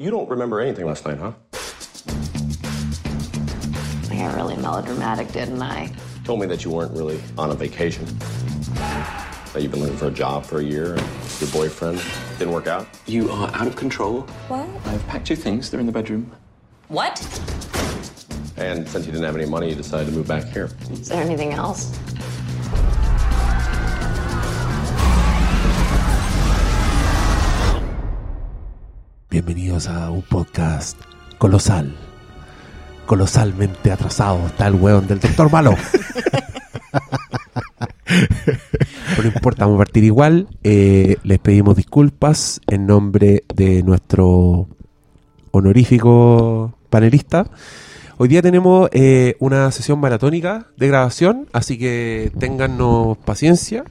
You don't remember anything last night, huh? I got really melodramatic, didn't I? Told me that you weren't really on a vacation. That you've been looking for a job for a year and your boyfriend didn't work out. You are out of control. What? I've packed your things. They're in the bedroom. What? And since you didn't have any money, you decided to move back here. Is there anything else? Bienvenidos a un podcast colosal. Colosalmente atrasado está el weón del doctor malo. Pero no importa, vamos a partir igual. Eh, les pedimos disculpas en nombre de nuestro honorífico panelista. Hoy día tenemos eh, una sesión maratónica de grabación, así que téngannos paciencia.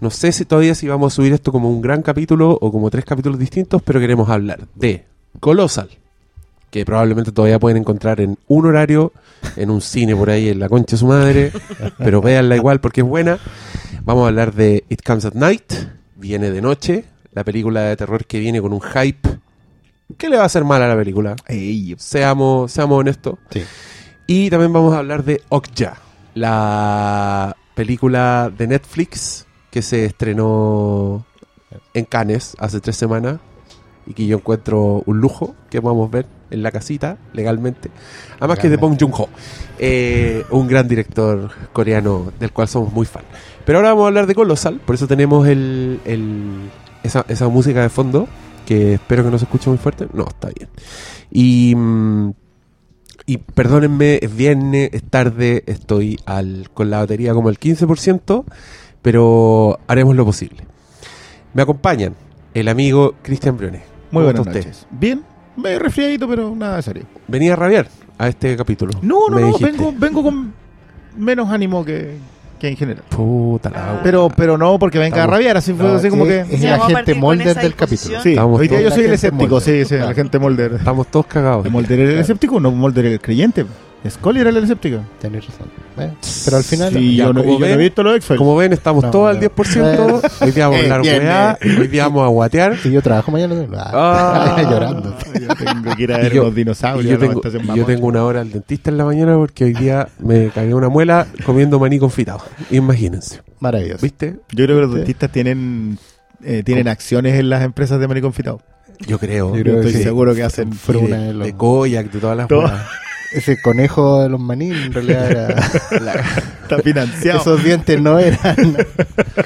No sé si todavía si vamos a subir esto como un gran capítulo o como tres capítulos distintos, pero queremos hablar de Colossal, que probablemente todavía pueden encontrar en un horario, en un cine por ahí en la concha de su madre, pero véanla igual porque es buena. Vamos a hablar de It Comes at Night, viene de noche, la película de terror que viene con un hype. ¿Qué le va a hacer mal a la película? Seamos, seamos honestos. Y también vamos a hablar de Okja, la película de Netflix que se estrenó en Cannes hace tres semanas y que yo encuentro un lujo que podamos ver en la casita legalmente. Además que es de Bong Joon-ho, eh, un gran director coreano del cual somos muy fan. Pero ahora vamos a hablar de Colossal, por eso tenemos el, el- esa, esa música de fondo que espero que no se escuche muy fuerte. No, está bien. Y, mm, y perdónenme, es viernes, es tarde, estoy al, con la batería como el 15%, pero haremos lo posible. Me acompañan el amigo Cristian Briones. Muy ¿Cómo buenas noches. Bien, me resfriadito, pero nada serio. Venía a rabiar a este capítulo. No, no, me no, dijiste. vengo, vengo con menos ánimo que, que en general. Puta la wea. Pero, pero no porque venga Estamos- a rabiar, así fue No, así como es- que... es Sí, el vamos a agente partir con Molder esa del capítulo. Sí, Estamos hoy día yo soy el la gente escéptico, sí, sí, el agente Molder. Estamos todos cagados. Molder era el escéptico, no Molder el creyente. Scully era el escéptico. Tenés razón. Bueno, pero al final. Sí, ya, yo, no, como y yo no ven- he visto los X-Files. Como ven, estamos No, todos al no. 10%. Hoy día vamos a hablar Bien, weá. Hoy día vamos a guatear. Si yo trabajo mañana. Ah. llorando. Yo tengo que ir a ver Y yo- Y dinosaurios. yo tengo, y yo tengo una hora al dentista en la mañana porque hoy día me cagué una muela comiendo maní confitado. Imagínense. Maravilloso. ¿Viste? Yo creo que los dentistas tienen, eh, tienen acciones en las empresas de maní confitado. Yo creo. Yo creo que Estoy sí. seguro que hacen Y Fruna de, de los- de Koyak, de todas las Todo. Ese conejo de los maní, en realidad era. Está financiado. Esos dientes no eran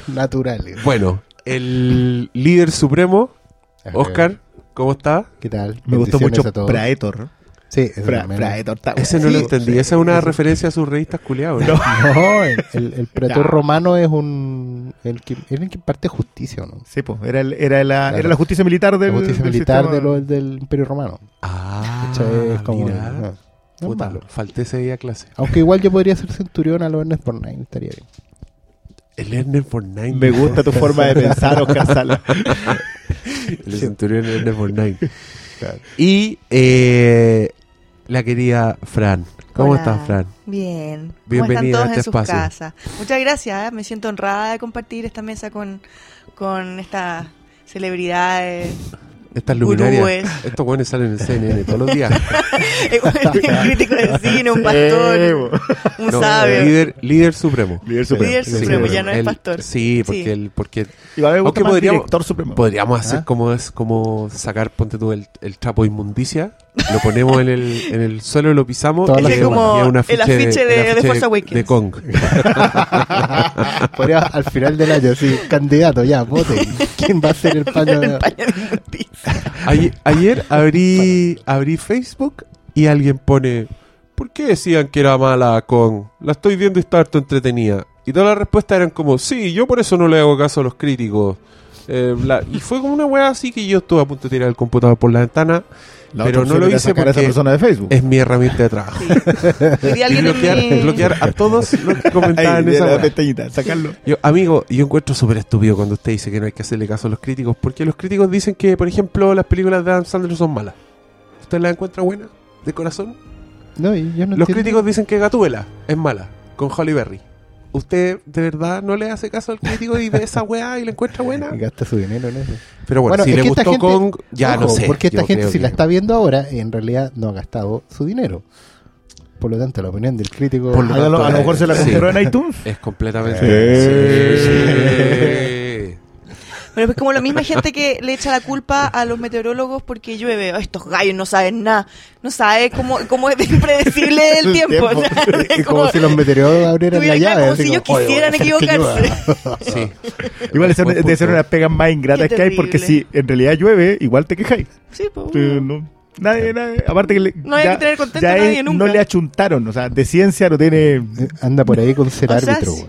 naturales. Bueno, el líder supremo, Oscar, ¿cómo está? ¿Qué tal? Me gustó mucho a todos. Praetor. Sí, ese. Praetor está Ese no lo entendí. Esa es una referencia a sus revistas culiados. ¿no? No, el, el, Ya. romano es un. El que, es el que parte justicia, ¿o ¿no? Sí, pues, era, el- era, la, Claro. era la justicia militar del, La justicia del militar sistema. de lo- del Imperio Romano. Ah. Es como. mira. no, no Puta, malo. falté ese día a clase. Aunque igual yo podría ser centurión a los Ernest Borgnine, estaría bien. El Ernest Fortnite. Me gusta tu forma de pensar, Oscar Sala. El centurión Ernest Fortnite. Y eh, la querida Fran. ¿Cómo Hola. estás, Fran? Bien. ¿Cómo Bienvenida están todos a este en sus espacio. casas? Muchas gracias. ¿eh? Me siento honrada de compartir esta mesa con, con estas celebridades. Estas luminarias. Gurúes. Estos buenos salen en CNN todos los días. un crítico de cine, un pastor, un No, sabio. líder, líder supremo. Líder supremo. Líder Sí, supremo, sí. ya no es El- pastor. Sí, porque, Sí. El, porque Y va a haber Aunque más podríamos- director supremo. podríamos hacer ¿Ah? como es como sacar, ponte tú, el, el trapo de inmundicia, lo ponemos en el, en el suelo, lo pisamos Todas y las es un- un El afiche de- de afiche Force Awakens. de Kong. Podría al final del año, sí, candidato, ya, voten. ¿Quién va a ser el paño? De. Ayer, ayer abrí, abrí Facebook y alguien pone, ¿por qué decían que era mala con? La estoy viendo y está harto entretenida. Y todas las respuestas eran como, sí, yo por eso no le hago caso a los críticos. Eh, bla- y fue como una weá así que yo estuve a punto de tirar el computador por la ventana. La pero no lo hice esa porque persona de Facebook. Es mi herramienta de trabajo. Y bloquear, a todos los que comentaban Ahí, esa la pestañita, sacarlo. Yo, amigo, yo encuentro súper estúpido cuando usted dice que no hay que hacerle caso a los críticos, porque los críticos dicen que, por ejemplo, las películas de Adam Sandler son malas. ¿Usted las encuentra buenas, de corazón? No, yo no los entiendo. críticos dicen que Gatúbela es mala, con Holly Berry. Usted de verdad no le hace caso al crítico y ve esa weá y la encuentra buena. Y gasta su dinero en eso. Pero bueno, si es le que esta gustó gente- Kong, ya ojo, no sé. Porque esta gente, si la está viendo ahora, en realidad no ha gastado su dinero. Por lo tanto, la opinión del crítico. Por lo A lo, a lo tanto, mejor se la sí. compró en iTunes. Es completamente. Sí. Sí. Pero es como la misma gente que le echa la culpa a los meteorólogos porque llueve. "Oh, estos gallos no saben nada. No saben cómo, cómo es impredecible el tiempo. O sea, es como, si los meteorólogos abrieran la llave. como si ellos "Oye, voy a quisieran equivocarse". Sí. Igual ser, debe ser una de las pegas más ingratas que hay porque si en realidad llueve, igual te quejáis. Sí, pues. No, nadie, nadie- aparte que le, No hay que tener contento ya a nadie es- nunca. no le achuntaron, o sea, de ciencia no tiene... Anda por ahí con ser O árbitro. sí.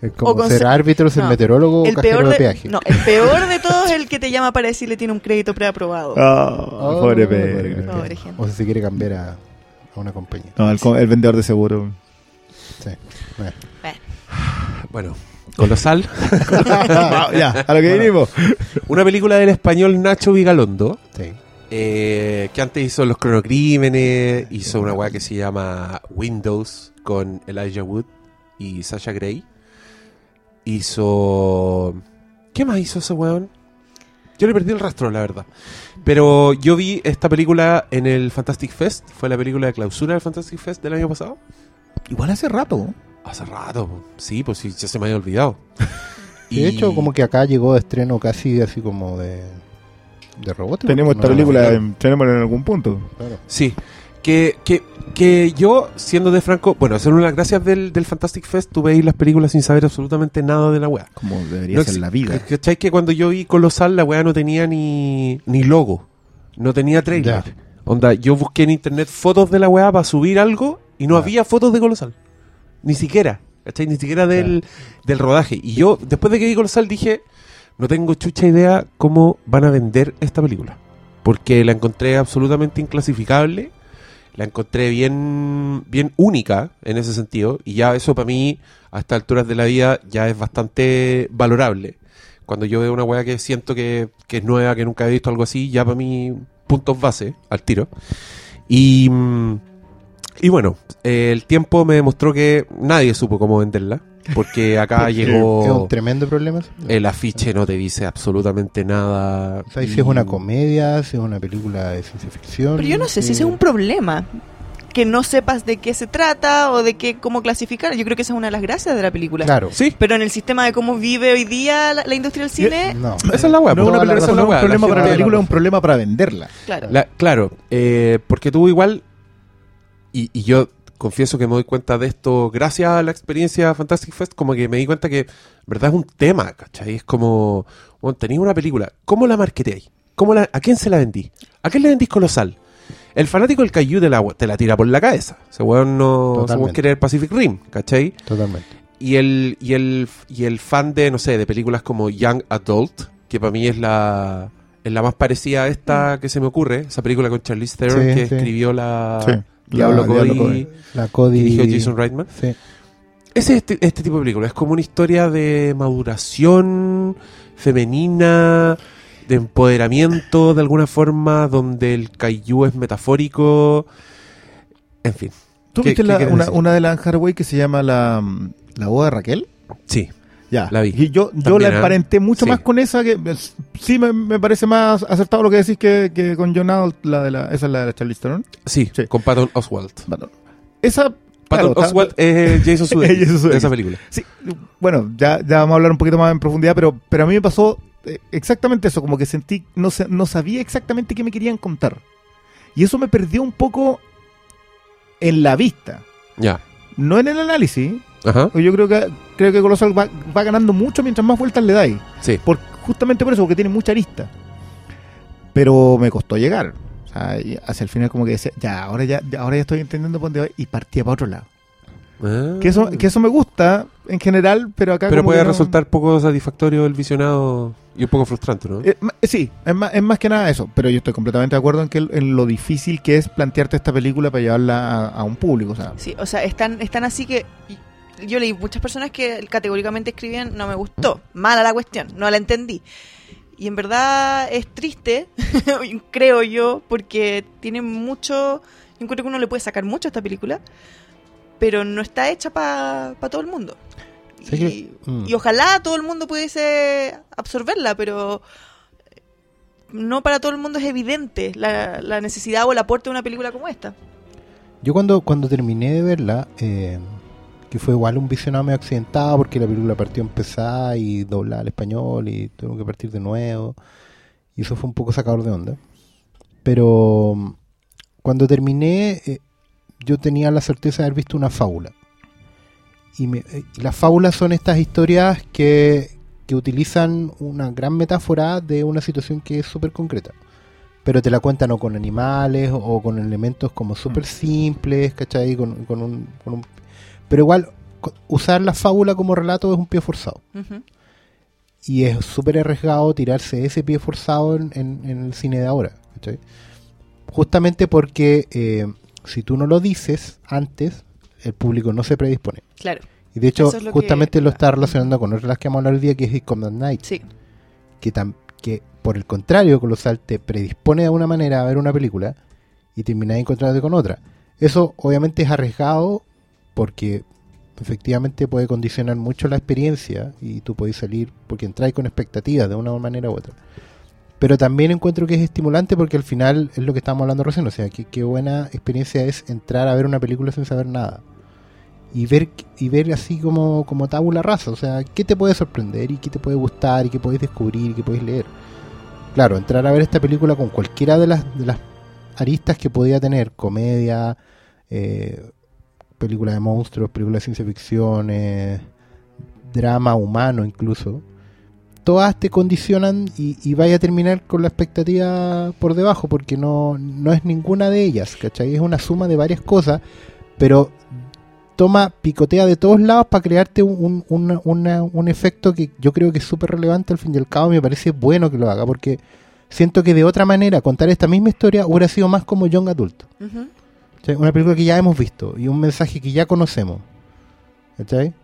Es como O ser árbitro, ser no. meteorólogo o el cajero peor de de, peaje. no, el peor de todos es el que te llama para decirle tiene un crédito preaprobado. Ah, Oh, pobre pobre gente. O si se quiere cambiar a, a una compañía. No, el, vendedor de seguro. Sí. Bueno. Bueno, Bueno, Colosal. Ah, ya, a lo que Bueno. vinimos. Una película del español Nacho Vigalondo. Sí. eh, que antes hizo Los Cronocrímenes, hizo una weá que se llama Windows con Elijah Wood y Sasha Gray. Hizo. ¿Qué más hizo ese weón? Yo le perdí el rastro, la verdad. Pero yo vi esta película en el Fantastic Fest. Fue la película de clausura del Fantastic Fest del año pasado. Igual hace rato. Hace rato, sí, pues sí, ya se me había olvidado. Y de hecho, como que acá llegó de estreno casi así como de, de robot. Tenemos esta No, película, tenemos en algún punto. claro. Sí, que, que, que yo, siendo de Franco, bueno, hacer una de las gracias del, del Fantastic Fest, tú veis las películas sin saber absolutamente nada de la weá. Como debería No ser la vida. ¿Cachai? Que cuando yo vi Colosal, la weá no tenía ni, ni logo, no tenía trailer. Ya. Onda, yo busqué en internet fotos de la weá para subir algo y no Ya. había fotos de Colosal. Ni siquiera, ¿cachai? Ni siquiera del, del rodaje. Y yo, después de que vi Colosal, dije, no tengo chucha idea cómo van a vender esta película. Porque la encontré absolutamente inclasificable. La encontré bien, bien única en ese sentido. Y ya eso para mí, a estas alturas de la vida, ya es bastante valorable. Cuando yo veo una weá que siento que, que es nueva, que nunca he visto algo así, ya para mí, puntos base, al tiro. Y, mm, y bueno, eh, el tiempo me demostró que nadie supo cómo venderla. Porque acá Es llegó... un tremendo problema. El afiche no te dice absolutamente nada. O sea, si es una comedia, si es una película de ciencia ficción. pero yo no sé si eh, ese es un problema. Que no sepas de qué se trata o de qué cómo clasificar. Yo creo que esa es una de las gracias de la película. Claro. Sí, Pero en el sistema de cómo vive hoy día la, la industria del cine, No. esa es la. No pues, es una la película- razón, no es un problema la para la película, es un problema para venderla. claro. La- claro, eh, porque tú igual, y, y yo confieso que me doy cuenta de esto gracias a la experiencia Fantastic Fest, como que me di cuenta que, verdad, es un tema, ¿cachai? Es como, bueno, tenéis una película, ¿cómo la marketeáis? ¿Cómo la, ¿A quién se la vendí? ¿A quién le vendís colosal? El fanático del Caillou te la, te la tira por la cabeza. Ese weón no quiere el Pacific Rim, ¿cachai? Totalmente. Y el, y el, y el fan de, no sé, de películas como Young Adult, que para mí es la, es la más parecida a esta que se me ocurre, esa película con Charlize Theron Sí, que sí. escribió la Sí, Diablo la Cody, Diablo Cody. La Cody. dirigió Jason Reitman. Sí. Ese es este, este tipo de película, es como una historia de maduración femenina, de empoderamiento de alguna forma, donde el kaiju es metafórico, en fin, ¿Tú ¿Qué- viste qué la- quieres una, una de la Anne Hathaway que se llama La, la boda de Raquel? sí. Ya, La vi. Y yo, yo También, la ¿eh? emparenté mucho Sí. más con esa que es- sí me, me parece más acertado lo que decís que, que con John Adult, la de la, esa es la de la Charlize Theron. Sí, Sí. con Patton Oswalt. Bueno, esa Patton claro, Oswalt es Jason Es Jason Sudeikis de Sudeikis. esa película. Sí, bueno, ya, ya vamos a hablar un poquito más en profundidad, pero, pero a mí me pasó eh, exactamente eso, como que sentí, no, no sabía exactamente qué me querían contar. Y eso me perdió un poco en la vista, Ya. no en el análisis. Ajá. Yo creo que creo que Colosal va, va ganando mucho mientras más vueltas le dais. Sí. Por, justamente por eso, porque tiene mucha arista. Pero me costó llegar. O sea, y hacia el final como que decía, ya, ahora ya, ya- ahora ya estoy entendiendo por dónde va y partía para otro lado. Ah. Que eso, que eso me gusta en general, pero acá Pero como puede que no- resultar poco satisfactorio el visionado y un poco frustrante, ¿no? Eh, sí, es más, es más que nada eso, pero yo estoy completamente de acuerdo en que en lo difícil que es plantearte esta película para llevarla a, a un público, o sea, Sí, o sea, están, están así que yo leí muchas personas que categóricamente escribían no me gustó, mala la cuestión, no la entendí. Y en verdad es triste, creo yo, porque tiene mucho, yo encuentro que uno le puede sacar mucho a esta película, pero no está hecha para todo el mundo. Sí y, que- mm. y ojalá todo el mundo pudiese absorberla, pero no para todo el mundo es evidente la, la necesidad o el aporte de una película como esta. Yo cuando, cuando terminé de verla, eh, que fue igual un visionado medio accidentado porque la película partió empezada y doblada al español y tuvo que partir de nuevo. Y eso fue un poco sacador de onda. Pero mm, cuando terminé, eh, yo tenía la certeza de haber visto una fábula. Y, me- eh, y las fábulas son estas historias que, que utilizan una gran metáfora de una situación que es súper concreta. Pero te la cuentan o con animales o con elementos como súper simples, ¿cachai? Con, con un, con un- Pero igual, usar la fábula como relato es un pie forzado. Y es súper arriesgado tirarse ese pie forzado en, en- en el cine de ahora. ¿cachai? Justamente porque eh, si tú no lo dices antes, el público no se predispone. Claro, Y de hecho, Eso es lo justamente que- lo está relacionando con otra de las que vamos a hablar hoy día, que es Combat Night. sí. Que, tam- que por el contrario, Colosal te predispone de una manera a ver una película y terminas encontrándote con otra. Eso obviamente es arriesgado porque efectivamente puede condicionar mucho la experiencia y tú puedes salir porque entráis con expectativas de una manera u otra. Pero también encuentro que es estimulante porque al final es lo que estábamos hablando recién, o sea, que qué buena experiencia es entrar a ver una película sin saber nada. Y ver, y ver así como, como tabula rasa, o sea, qué te puede sorprender y qué te puede gustar y qué puedes descubrir y qué puedes leer. Claro, entrar a ver esta película con cualquiera de las, de las aristas que podía tener, comedia, eh, película de monstruos, película de ciencia ficción, drama humano incluso, todas te condicionan y, y vaya a terminar con la expectativa por debajo, porque no, no es ninguna de ellas, ¿cachai? Es una suma de varias cosas, pero toma, picotea de todos lados para crearte un, un, una- un efecto que yo creo que es súper relevante al fin y al cabo, me parece bueno que lo haga, porque siento que de otra manera contar esta misma historia hubiera sido más como Young Adult. Ujú. Una película que ya hemos visto y un mensaje que ya conocemos. ¿Cachai?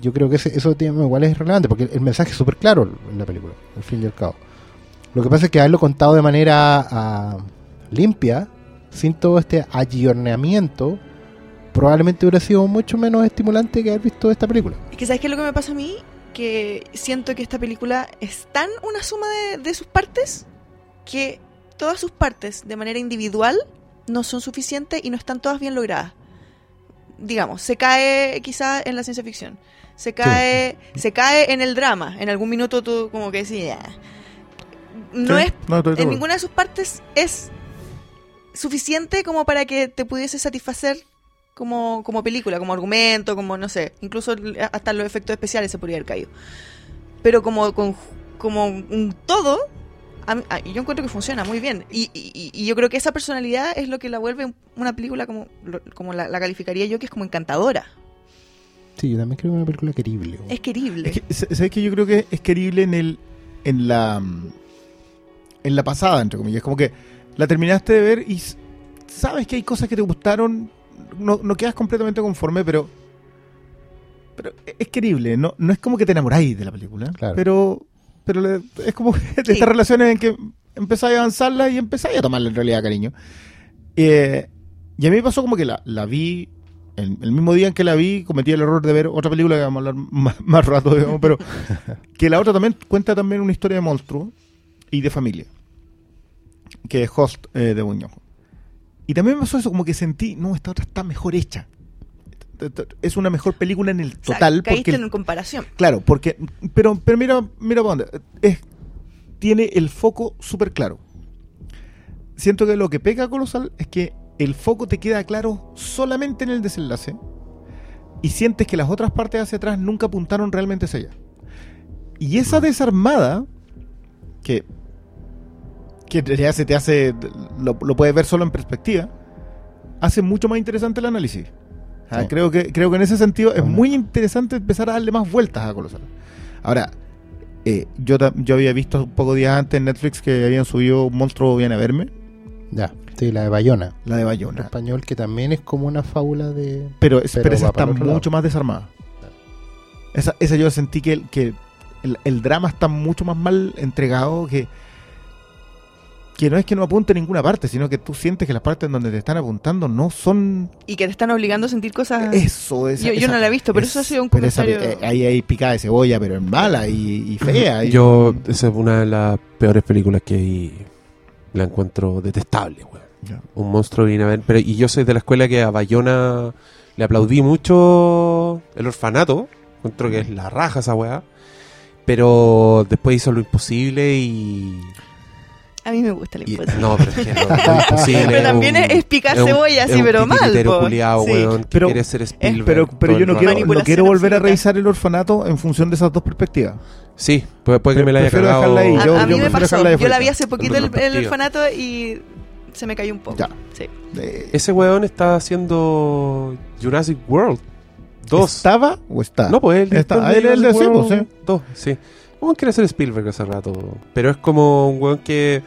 Yo creo que ese- eso igual es relevante porque el mensaje es súper claro en la película, al fin y al cabo. Lo que pasa es que haberlo contado de manera ah, limpia, sin todo este ayorneamiento, probablemente hubiera sido mucho menos estimulante que haber visto esta película. Es que ¿sabes qué es lo que me pasa a mí? Que siento que esta película es tan una suma de, de sus partes que todas sus partes de manera individual no son suficientes y no están todas bien logradas. Digamos, se cae quizá en la ciencia ficción. Se cae, se cae en el drama. En algún minuto tú como que decís, "Ah". no Sí, es no, estoy de en ninguna de sus partes es suficiente como para que te pudiese satisfacer como, como película, como argumento, como no sé, incluso hasta los efectos especiales se podría haber caído. Pero como, con- como un todo, a a- yo encuentro que funciona muy bien. Y, y- y yo creo que esa personalidad es lo que la vuelve una película como, como la, la calificaría yo, que es como encantadora. Sí, yo también creo que es una película querible. Es querible. Es que, ¿Sabes que Yo creo que es querible en el en la mm, en la pasada, entre comillas. Como que la terminaste de ver y sabes que hay cosas que te gustaron. No, no quedas completamente conforme, pero pero es querible. No, no es como que te enamoráis de la película. Claro. Pero pero le- es como de Sí. estas relaciones en que empezáis a avanzarla y empezáis a tomarle en realidad cariño. Eh, y a mí me pasó como que la, la vi el, el mismo día en que la vi, cometí el error de ver otra película que vamos a hablar más, más rato, digamos, pero que la otra también cuenta también una historia de monstruo y de familia, que es Host eh, de Buñuel. Y también me pasó eso, como que sentí, no, esta otra está mejor hecha. Es una mejor película en el O sea, total. caíste porque, en comparación. Claro, porque, pero, pero mira, mira para dónde. Es, tiene el foco súper claro. Siento que lo que pega Colosal es que el foco te queda claro solamente en el desenlace y sientes que las otras partes hacia atrás nunca apuntaron realmente hacia allá. Y esa desarmada, que, que realidad se te hace, lo, lo puedes ver solo en perspectiva, hace mucho más interesante el análisis. Ah, Sí. creo, que, creo que en ese sentido es muy interesante empezar a darle más vueltas a Colosal. Ahora, eh, yo, yo había visto un poco días antes en Netflix que habían subido Un monstruo viene a verme, Ya, sí, la de Bayona. la de En Bayona. español que también es como una fábula de... Pero, es- Pero pero esa está mucho más desarmada. Esa, esa yo sentí que, que el, el drama está mucho más mal entregado que, que no es que no apunte a ninguna parte, sino que tú sientes que las partes donde te están apuntando no son Y que te están obligando a sentir cosas. eso. esa- Yo- yo esa- no la he visto, pero eso ha sido un pero esa- comentario- eh, ahí hay picada de cebolla, pero es mala y, y fea. y- Yo, esa es una de las peores películas que hay. La encuentro detestable, weón. Ya. Un monstruo viene a ver. Pero, y yo soy de la escuela que a Bayona le aplaudí mucho el orfanato. Encuentro que es la raja esa weá. Pero después hizo lo imposible y. A mí me gusta y- imposible. no, pero es que lo, lo imposible. Pero también un- es- es picar un- cebolla, es sí, un pero mal, culiao, Sí. weón, que Pero- quiere ser Spielberg. pero, pero yo no quiero, no quiero volver a revisar el orfanato en función de esas dos perspectivas. Sí, puede, puede que me la haya Prefiero cagado. dejarla ahí. A, Yo- a mí yo me prefiero pasó. dejarla de Yo la vi hace poquito el, el orfanato y se me cayó un poco. Ya. Sí. Eh, Ese weón está haciendo Jurassic World 2. ¿Estaba o está? No, pues él. Está, ah, él es el de sí, Un quiere ser Spielberg hace rato. Pero es como un weón que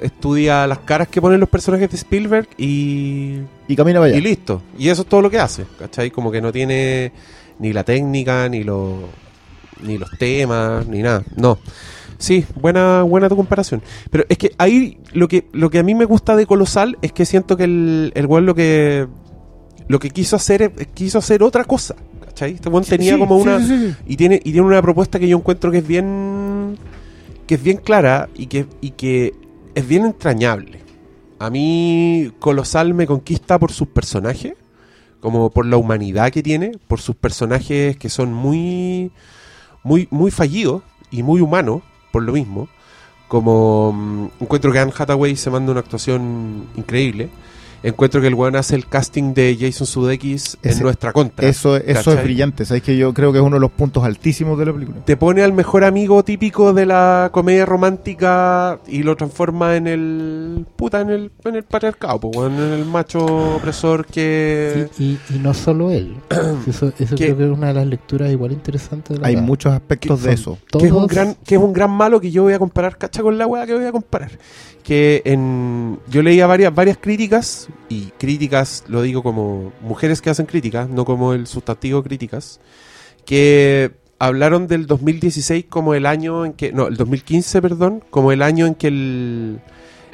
estudia las caras que ponen los personajes de Spielberg y, Y camina allá. y listo. Y eso es todo lo que hace. ¿Cachai? Como que no tiene ni la técnica, ni, lo, ni los temas, ni nada. No. Sí, buena, buena tu comparación. Pero es que ahí lo que, lo que a mí me gusta de Colosal es que siento que el, el weón lo que lo que quiso hacer es- quiso hacer otra cosa. ¿Cachai? Este weón tenía Sí, como una. sí, sí, sí. Y tiene, y tiene una propuesta que yo encuentro que es bien. que es bien clara y que, y que es bien entrañable. A mí, Colosal me conquista por sus personajes, como por la humanidad que tiene, por sus personajes que son muy. muy, muy fallidos y muy humanos, por lo mismo. Como mm, encuentro que Anne Hathaway se manda una actuación increíble. Encuentro que el weón hace el casting de Jason Sudeikis en nuestra contra. Eso, eso es brillante. ¿Sabes que Yo creo que es uno de los puntos altísimos de la película. te pone al mejor amigo típico de la comedia romántica y lo transforma en el puta en el en el patriarcado weón, en el macho opresor que Y, y- y no solo él. Eso, creo que es una de las lecturas igual interesantes de la Hay muchos aspectos de eso. que es un gran que es un gran malo que yo voy a comparar cacha con la weá que voy a comparar que en yo leía varias varias críticas y críticas lo digo como mujeres que hacen críticas no como el sustantivo críticas que hablaron del 2016 como el año en que no el 2015 perdón como el año en que el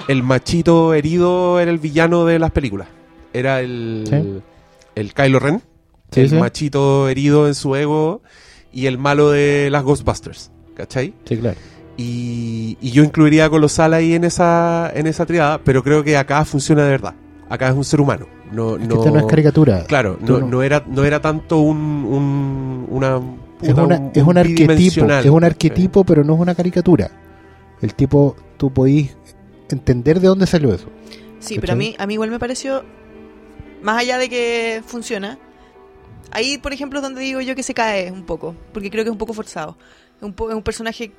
el machito herido era el villano de las películas era el Sí. el Kylo Ren Sí, el sí. machito herido en su ego y el malo de las Ghostbusters ¿cachai? Sí, claro. Y, y yo incluiría a Colosal ahí en esa, en esa triada, pero creo que acá funciona de verdad. Acá es un ser humano. No, Es que no, esta no es caricatura. Claro, no, no- no era, no era tanto un, un- una. es, una- un- es un arquetipo. Es un arquetipo, pero no es una caricatura. El tipo, tú podís entender de dónde salió eso. Sí, ¿Cachai? pero a mí, a mí igual me pareció, más allá de que funciona, ahí, por ejemplo, es donde digo yo que se cae un poco, porque creo que es un poco forzado. Es un, po- es un personaje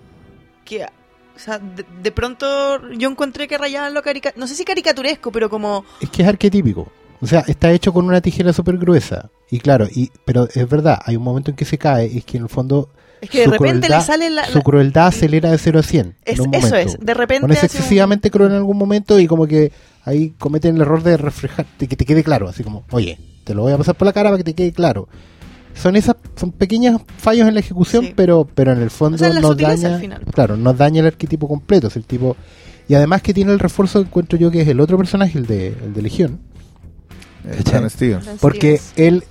que, o sea, de, de pronto yo encontré que rayaban lo carica no sé si caricaturesco, pero como, Es que es arquetípico. O sea, está hecho con una tijera súper gruesa. Y claro, y, pero es verdad, hay un momento en que se cae, es que en el fondo es que de repente crueldad- le sale la... su crueldad acelera de 0 a 100. es, en un eso es, de repente... Bueno, es un- excesivamente cruel en algún momento y como que ahí cometen el error de reflejar, de que te quede claro, así como, oye, te lo voy a pasar por la cara para que te quede claro. Son esas, son pequeños fallos en la ejecución, Sí. pero, pero en el fondo O sea, la nos daña, al final. claro, nos daña el arquetipo completo, es el tipo, y además que tiene el refuerzo, encuentro yo que es el otro personaje, el de, el de Legión, Eh, Stevens. porque él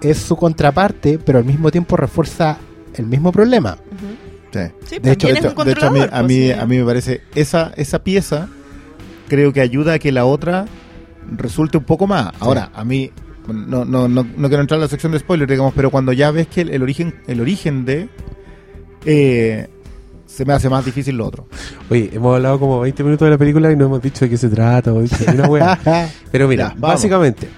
es su contraparte, pero al mismo tiempo refuerza el mismo problema. Ujú. Sí. Sí, De hecho- De hecho, de hecho, a mí, a, mí, pues, sí. a mí me parece esa, esa pieza creo que ayuda a que la otra resulte un poco más. Ahora, a mí no, no, no, no quiero entrar en la sección de spoilers, digamos, pero cuando ya ves que el, el origen el origen de eh, se me hace más difícil lo otro. Oye, hemos hablado como 20 minutos de la película y no hemos dicho de qué se trata. o una wea. Pero mira, Ya, básicamente,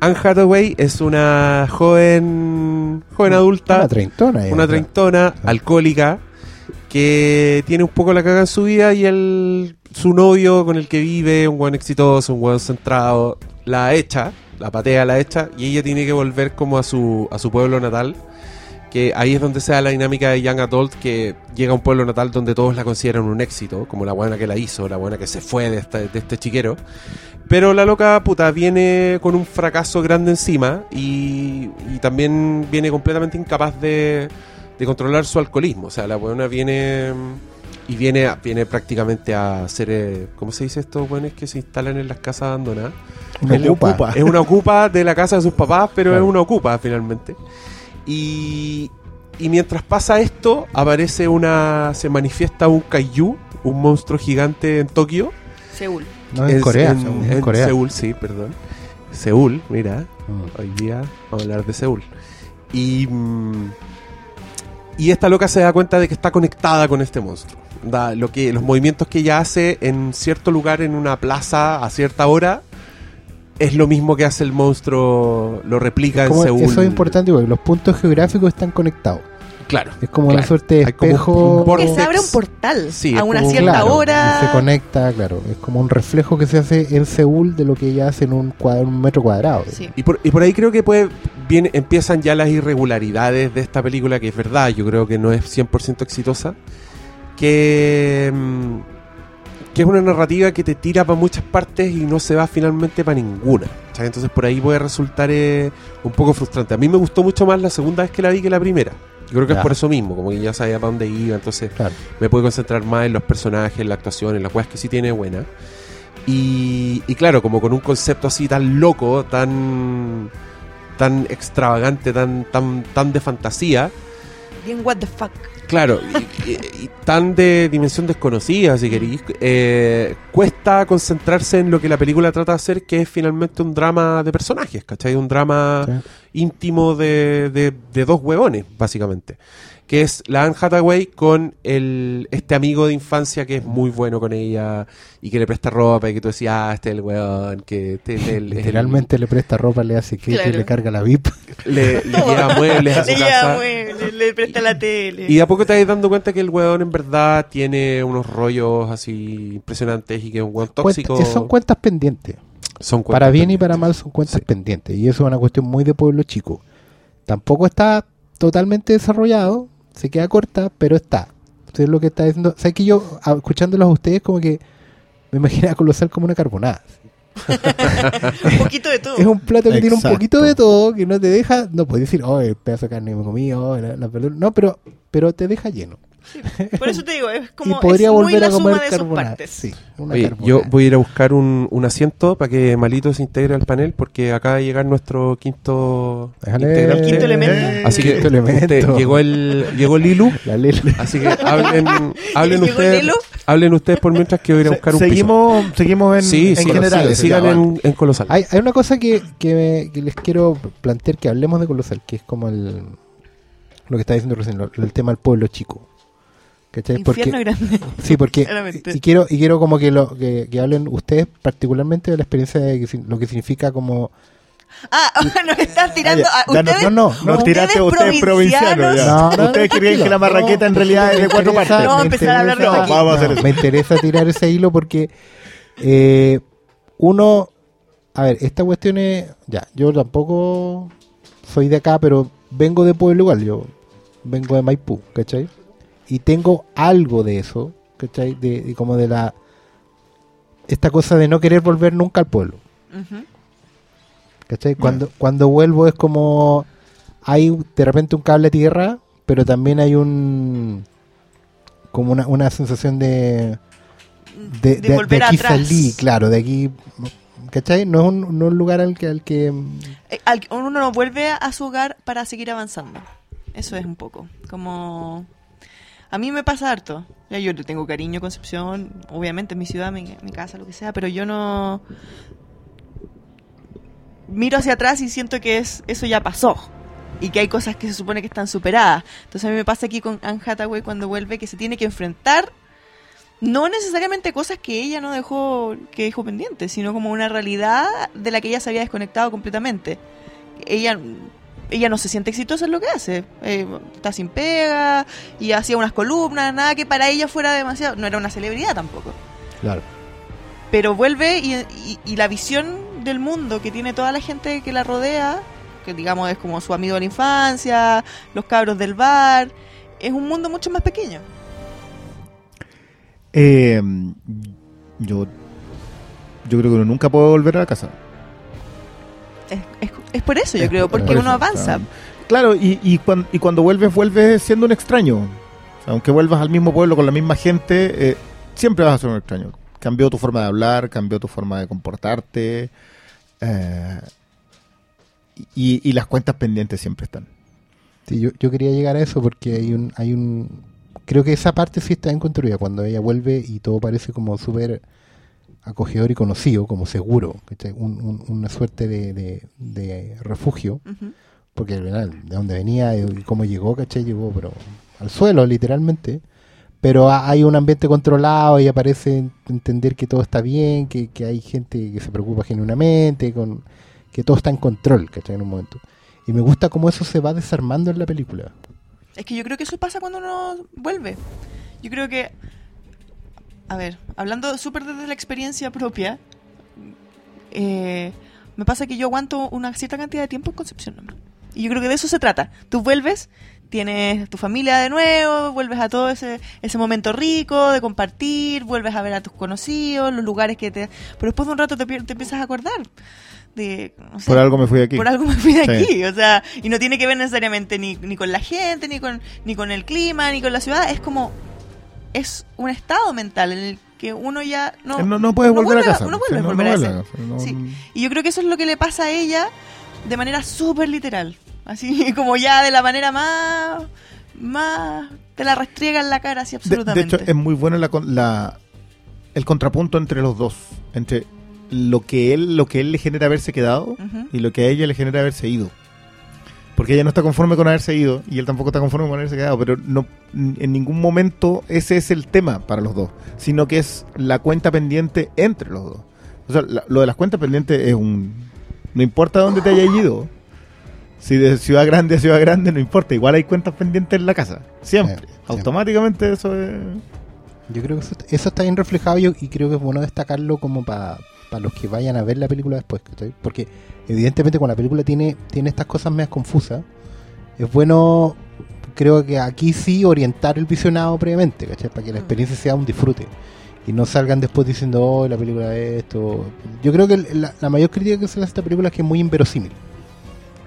Anne Hathaway es una joven, joven adulta, Una treintona. una treintona, alcohólica, que tiene un poco la caga en su vida y el, su novio con el que vive, un buen exitoso, un buen centrado, la echa, la patea, la echa, y ella tiene que volver como a su, a su pueblo natal, que ahí es donde se da la dinámica de Young Adult, que llega a un pueblo natal donde todos la consideran un éxito, como la buena que la hizo, la buena que se fue de, esta- de este chiquero. Pero la loca puta viene con un fracaso grande encima y, y también viene completamente incapaz de, de controlar su alcoholismo. O sea, la buena viene y viene, viene prácticamente a ser, eh, ¿cómo se dice estos buenos que se instalan en las casas abandonadas? Una El ocupa. ocupa. Es una ocupa de la casa de sus papás, pero Claro. es una ocupa finalmente. Y, y mientras pasa esto, aparece una. se manifiesta un kaiju, un monstruo gigante en Tokio. Seúl. No, en Es- Corea. En, Seúl, en en Corea. Seúl, sí, perdón. Seúl, mira. Mm. Hoy día vamos a hablar de Seúl. Y. mm, y esta loca se da cuenta de que está conectada con este monstruo. Da, lo que, los movimientos que ella hace en cierto lugar, en una plaza, a cierta hora, es lo mismo que hace el monstruo, lo replica en Seúl. eso es importante porque los puntos geográficos están conectados. Claro. Es como una Claro. suerte de Hay como un- espejo. un. Que se abre un portal Sí, a una como- cierta Claro, hora. se conecta, claro. Es como un reflejo que se hace en Seúl de lo que ella hace en un, metro cuadrado. Sí. Y por, y por ahí creo que puede, viene, empiezan ya las irregularidades de esta película, que es verdad, yo creo que no es 100% exitosa, que, mm, que es una narrativa que te tira para muchas partes y no se va finalmente para ninguna. Entonces por ahí puede resultar eh, un poco frustrante. A mí me gustó mucho más la segunda vez que la vi que la primera. Yo creo que Ya. es por eso mismo, como que ya sabía para dónde iba, entonces Claro. me puedo concentrar más en los personajes, en la actuación, en las cosas que sí tiene buena. Y, y claro, como con un concepto así tan loco, tan tan extravagante, tan tan tan de fantasía, Bien, what the fuck. Claro, y, y- y tan de dimensión desconocida, si queréis, eh, cuesta concentrarse en lo que la película trata de hacer, que es finalmente un drama de personajes, ¿cachai? Un drama Sí. íntimo de, de- de dos huevones, básicamente. Que es la Anne Hathaway con el, este amigo de infancia que es muy bueno con ella y que le presta ropa y que tú decías, ah, este es el huevón, que este es el... es el- Literalmente le presta ropa, le hace que Claro. le carga la VIP. le, le lleva muebles a su Le casa. muebles, le presta la tele. Y de a poco te vas dando cuenta que el weón en verdad tiene unos rollos así impresionantes y que es un weón tóxico. Cuenta- son cuentas pendientes. Son cuentas Para bien y para mal son cuentas Sí. pendientes. Y eso es una cuestión muy de pueblo chico. Tampoco está totalmente desarrollado, se queda corta, pero está. Eso es lo que está diciendo. ¿Sabes que yo, a- escuchándolos a ustedes, como que me imagino a Colosal como una carbonada? un poquito de todo. Es un plato que tiene un poquito de todo, que no te deja, no puedes decir, oh, el pedazo de carne que me comí, oh, la, la verdura". No, pero, pero te deja lleno. Por eso te digo, es como y podría es muy volver la a comer suma de sus partes. Sí, una Oye, carbonada. yo voy a ir a buscar un, un asiento para que Malito se integre al panel porque acaba de llegar nuestro quinto Déjale- integrante. ¿Quinto elemento? Así que Quinto elemento. usted- llegó el llegó Lilu, La así que hablen hablen ¿Llegó ustedes hablen ustedes por mientras que voy a ir a Se- buscar un piso. seguimos, seguimos en, Sí, en sí, general. sí, sigan en, en Colosal. Hay, hay una cosa que, que, me- que les quiero plantear, que hablemos de Colosal, que es como el, lo que está diciendo recién, lo- el tema del pueblo chico. ¿Cachai? Infierno Porque, grande. sí, porque y quiero y quiero como que lo que, que hablen ustedes particularmente de la experiencia de que lo que significa como Ah, nos están tirando. Ah, a ya, ya, ustedes, no, no, Nos no. tiraste ustedes provincianos. ya. No, no, ustedes creían que la marraqueta en realidad es de cuatro partes. No, empezar a hablar de. Vamos a hacer eso. Me interesa tirar ese hilo porque eh, uno, a ver, esta cuestión es, ya, yo tampoco soy de acá, pero vengo de pueblo igual, yo vengo de Maipú, ¿cachai? Y tengo algo de eso, ¿cachai? De, de como de la, esta cosa de no querer volver nunca al pueblo. ¿Cachai? Cuando, cuando vuelvo es como hay de repente un cable a tierra, pero también hay un como una, una sensación de de, De de- de volver aquí atrás. salí, claro, de aquí ¿cachai? No es un, no es un lugar al que al que Eh, al- uno no vuelve a su hogar para seguir avanzando. Eso es un poco. Como. A mí me pasa harto. Yo le tengo cariño Concepción, obviamente, en mi ciudad, mi, mi casa, lo que sea, pero yo no. Miro hacia atrás y siento que es eso ya pasó. Y que hay cosas que se supone que están superadas. Entonces a mí me pasa aquí con Anne Hathaway cuando vuelve que se tiene que enfrentar no necesariamente cosas que ella no dejó que dejó pendientes, sino como una realidad de la que ella se había desconectado completamente. Ella ella no se siente exitosa en lo que hace. Eh, está sin pega y hacía unas columnas, nada que para ella fuera demasiado. No era una celebridad tampoco. claro, Pero vuelve y, y- y la visión del mundo que tiene toda la gente que la rodea, que digamos es como su amigo de la infancia, los cabros del bar, es un mundo mucho más pequeño. Eh, yo, yo creo que uno nunca puede volver a la casa. Es, es- es por eso, yo Es creo, por porque Por uno eso, avanza. Claro, y, y, cuan- y cuando vuelves, vuelves siendo un extraño. O sea, aunque vuelvas al mismo pueblo con la misma gente, eh, siempre vas a ser un extraño. Cambió tu forma de hablar, cambió tu forma de comportarte. eh, y, y las cuentas pendientes siempre están. Sí, yo, yo quería llegar a eso porque hay un, hay un... Creo que esa parte sí está bien construida, cuando ella vuelve y todo parece como súper acogedor y conocido, como seguro, ¿cachai? Un- un- una suerte de, de- de refugio, Ujú. porque ¿verdad? de dónde venía y cómo llegó, ¿cachai? Llegó pero al suelo, literalmente. Pero ha- hay un ambiente controlado y aparece entender que todo está bien, que, que hay gente que se preocupa genuinamente, con que todo está en control, ¿cachai? En un momento. Y me gusta cómo eso se va desarmando en la película. Es que yo creo que eso pasa cuando uno vuelve. Yo creo que, a ver, hablando súper desde la experiencia propia, eh, me pasa que yo aguanto una cierta cantidad de tiempo en Concepción nomás. Y yo creo que de eso se trata. Tú vuelves, tienes tu familia de nuevo, vuelves a todo ese, ese momento rico de compartir, vuelves a ver a tus conocidos, los lugares que te... Pero después de un rato te, te empiezas a acordar de... no sé, Por algo me fui de aquí. por algo me fui de Sí. aquí, o sea, y no tiene que ver necesariamente ni, ni con la gente, ni con, ni con el clima, ni con la ciudad, es como, es un estado mental en el que uno ya no... Eh, no, no puedes volver a casa. No vuelve volver a casa. Y yo creo que eso es lo que le pasa a ella de manera súper literal, así como ya de la manera más, más, te la restriega en la cara así De, de absolutamente. hecho, es muy bueno la, la- el contrapunto entre los dos. Entre lo que él, lo que él le genera haberse quedado y lo que a ella le genera haberse ido. Porque ella no está conforme con haberse ido y él tampoco está conforme con haberse quedado, pero no en ningún momento ese es el tema para los dos, sino que es la cuenta pendiente entre los dos. O sea, la- lo de las cuentas pendientes es un no importa dónde te hayas ido. Si de ciudad grande a ciudad grande no importa, igual hay cuentas pendientes en la casa, siempre. Sí. Automáticamente eso es Yo creo que eso, eso está bien reflejado y creo que es bueno destacarlo como para los que vayan a ver la película después. ¿cachai? Porque evidentemente cuando la película tiene, tiene estas cosas más confusas, es bueno, creo que aquí sí orientar el visionado previamente, ¿cachai? para que la Mm. experiencia sea un disfrute. Y no salgan después diciendo, oh, la película es esto. Yo creo que la, la mayor crítica que se le hace a esta película es que es muy inverosímil.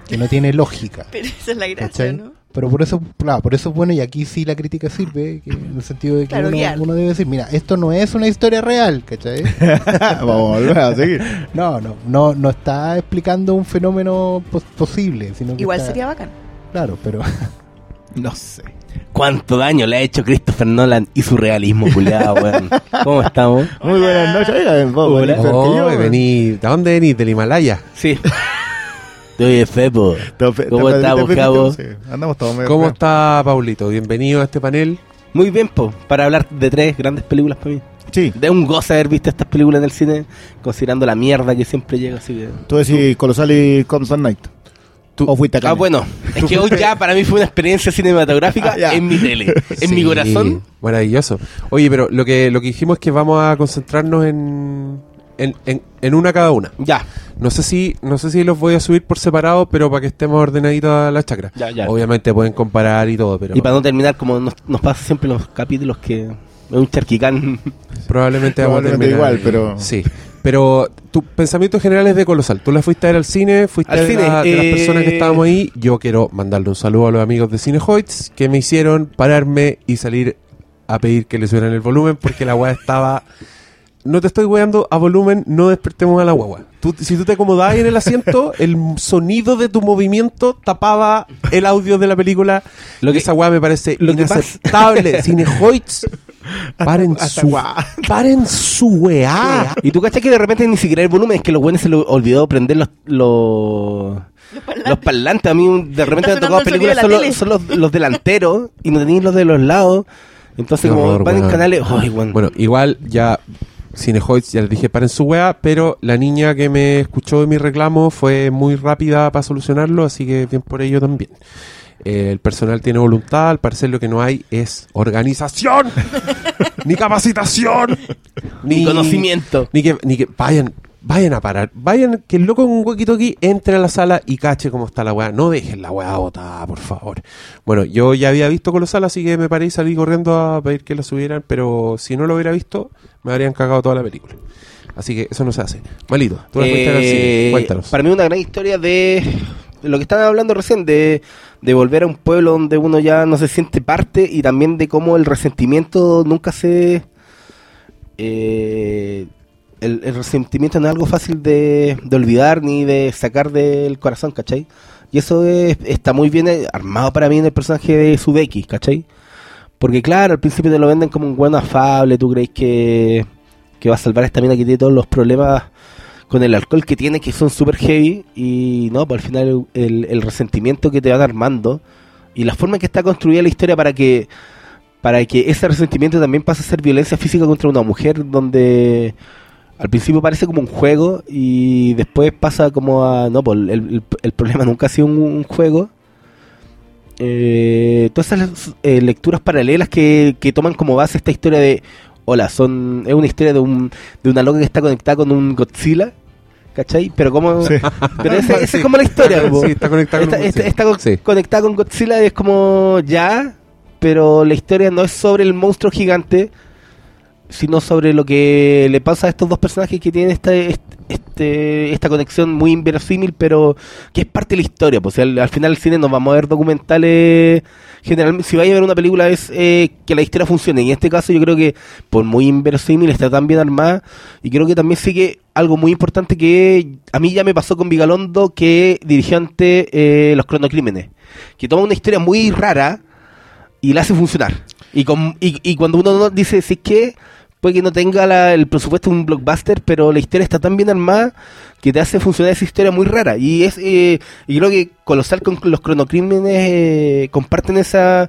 Que no tiene lógica. Pero esa es la gracia, ¿cachai? ¿no? Pero por eso, claro, por eso es bueno y aquí sí la crítica sirve, que en el sentido de que Claro, uno, uno debe decir, mira, esto no es una historia real, ¿cachai? Vamos a volver a seguir. No, no, no, no está explicando un fenómeno pos- posible, sino que Igual está- sería bacán. Claro, pero No sé. ¿Cuánto daño le ha hecho Christopher Nolan y su realismo, culiado, weón? ¿Cómo estamos? Muy buenas noches. Oiga, vos, Oh, yo, vení, ¿de dónde venís? ¿Del Himalaya? Sí. Oye, Fepo. ¿Cómo estamos, Cabo? sí, Andamos todos medio ¿Cómo está Paulito? Bienvenido a este panel. Muy bien, po, para hablar de tres grandes películas para mí. Sí, De un goce haber visto estas películas en el cine, considerando la mierda que siempre llega así que... tú decís Colosal y Comes at Night. Tú- o fuiste acá. Ah, bueno, es que hoy ya para mí fue una experiencia cinematográfica Ah, en mi tele, en mi corazón. Maravilloso. Oye, pero lo que, lo que dijimos es que vamos a concentrarnos en, en, en, en una cada una. Ya, No sé si no sé si los voy a subir por separado, pero para que estemos ordenaditos a la chacra. Ya, ya. Obviamente pueden comparar y todo, pero y para no terminar como nos, nos pasa siempre en los capítulos que es un charquicán. probablemente vamos a Probablemente terminar. igual, pero- Sí. Pero tu pensamiento general es de Colosal. Tú la fuiste a ver al cine, fuiste Al de, cine, la- de las eh, personas que estábamos ahí. Yo quiero mandarle un saludo a los amigos de Cinehoids que me hicieron pararme y salir a pedir que le subieran el volumen porque la weá estaba... No te estoy weando a volumen, no despertemos a la guagua. Tú- si tú te acomodabas en el asiento, el sonido de tu movimiento tapaba el audio de la película. Lo que- esa weá me parece lo inaceptable. Cinehoids, paren su, paren su weá. Y tú cachas que de repente ni siquiera el volumen, es que los buenos se les olvidó prender los, los, los parlantes. A mí un- de repente me tocado películas son, la los, son los, los delanteros y no tenéis los de los lados. Entonces Qué como horror, van en canales... Bueno, igual ya Cinehoids ya les dije paren su weá, pero la niña que me escuchó de mi reclamo fue muy rápida para solucionarlo, así que bien por ello también. Eh, el personal tiene voluntad, al parecer lo que no hay es organización, ni capacitación, Ni conocimiento. ni que, ni que vayan, vayan a parar, vayan, que el loco con un huequito aquí entre a la sala y cache cómo está la weá. No dejen la weá botada, por favor. Bueno, yo ya había visto Colosal, así que me paré y salí corriendo a pedir que la subieran, pero si no lo hubiera visto, me habrían cagado toda la película. Así que eso no se hace. Malito, tú la fuiste ver al cine, Eh, cuéntanos. Para mí una gran historia de lo que estaba hablando recién, de, de volver a un pueblo donde uno ya no se siente parte y también de cómo el resentimiento nunca se... eh, el, resentimiento no es algo fácil de, olvidar ni de sacar del corazón, ¿cachai? Y eso es- está muy bien eh, armado para mí en el personaje de Sudeki, ¿cachai? Porque claro, al principio te lo venden como un buen afable, tú crees que, que va a salvar a esta mina que tiene todos los problemas con el alcohol que tiene, que son super heavy, y no, pues al final el, el resentimiento que te van armando y la forma en que está construida la historia para que para que ese resentimiento también pase a ser violencia física contra una mujer donde al principio parece como un juego y después pasa como a no pues el, el- el problema nunca ha sido un, un juego eh, todas esas eh, lecturas paralelas que, que toman como base esta historia de hola son es una historia de un de una loca que está conectada con un Godzilla ¿cachai? pero como Sí. pero ese- esa Sí. es como la historia. Sí, está conectada con Está- un está- Godzilla. está con- Sí. conectada con Godzilla y es como ya, pero la historia no es sobre el monstruo gigante, sino sobre lo que le pasa a estos dos personajes que tienen esta, este, esta conexión muy inverosímil, pero que es parte de la historia. Pues al, al final el cine nos vamos a ver documentales. Generalmente, si vais a ver una película es eh, que la historia funcione. Y en este caso yo creo que por muy inverosímil está tan bien armada. Y creo que también sigue algo muy importante que a mí ya me pasó con Vigalondo, que dirigió ante eh, Los Cronocrímenes. Que toma una historia muy rara y la hace funcionar. Y, con, y, cuando uno no dice, si es que puede que no tenga la- el presupuesto de un blockbuster, pero la historia está tan bien armada que te hace funcionar esa historia muy rara. Y es eh, y creo que Colosal con los cronocrímenes eh, comparten esa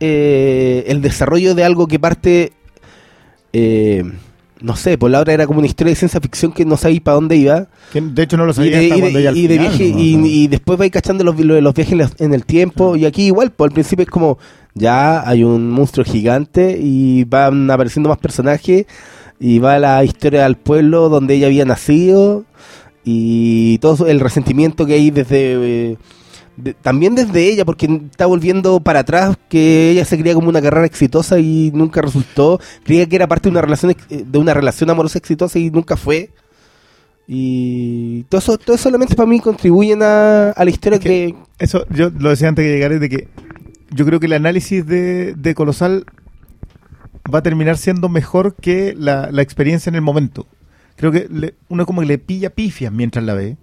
eh, el desarrollo de algo que parte eh, no sé, por la otra era como una historia de ciencia ficción que no sabía para dónde iba. Que de hecho no lo Y sabía de, hasta y de- cuando al y de final, viaje, ¿no? y, No. y después vais cachando los, los viajes en, el tiempo. Y aquí igual, pues al principio es como, ya hay un monstruo gigante y van apareciendo más personajes. Y va la historia del pueblo donde ella había nacido. Y todo el resentimiento que hay desde... eh, de- también desde ella, porque está volviendo para atrás, que ella se creía como una carrera exitosa y nunca resultó. Creía que era parte de una relación de una relación amorosa exitosa y nunca fue. Y todo eso, todos esos elementos para mí contribuyen a, a la historia Es que- que, Eso, yo lo decía antes de llegar, es de que yo creo que el análisis de, de Colosal va a terminar siendo mejor que la, la experiencia en el momento. Creo que le- uno como que le pilla pifias mientras la ve,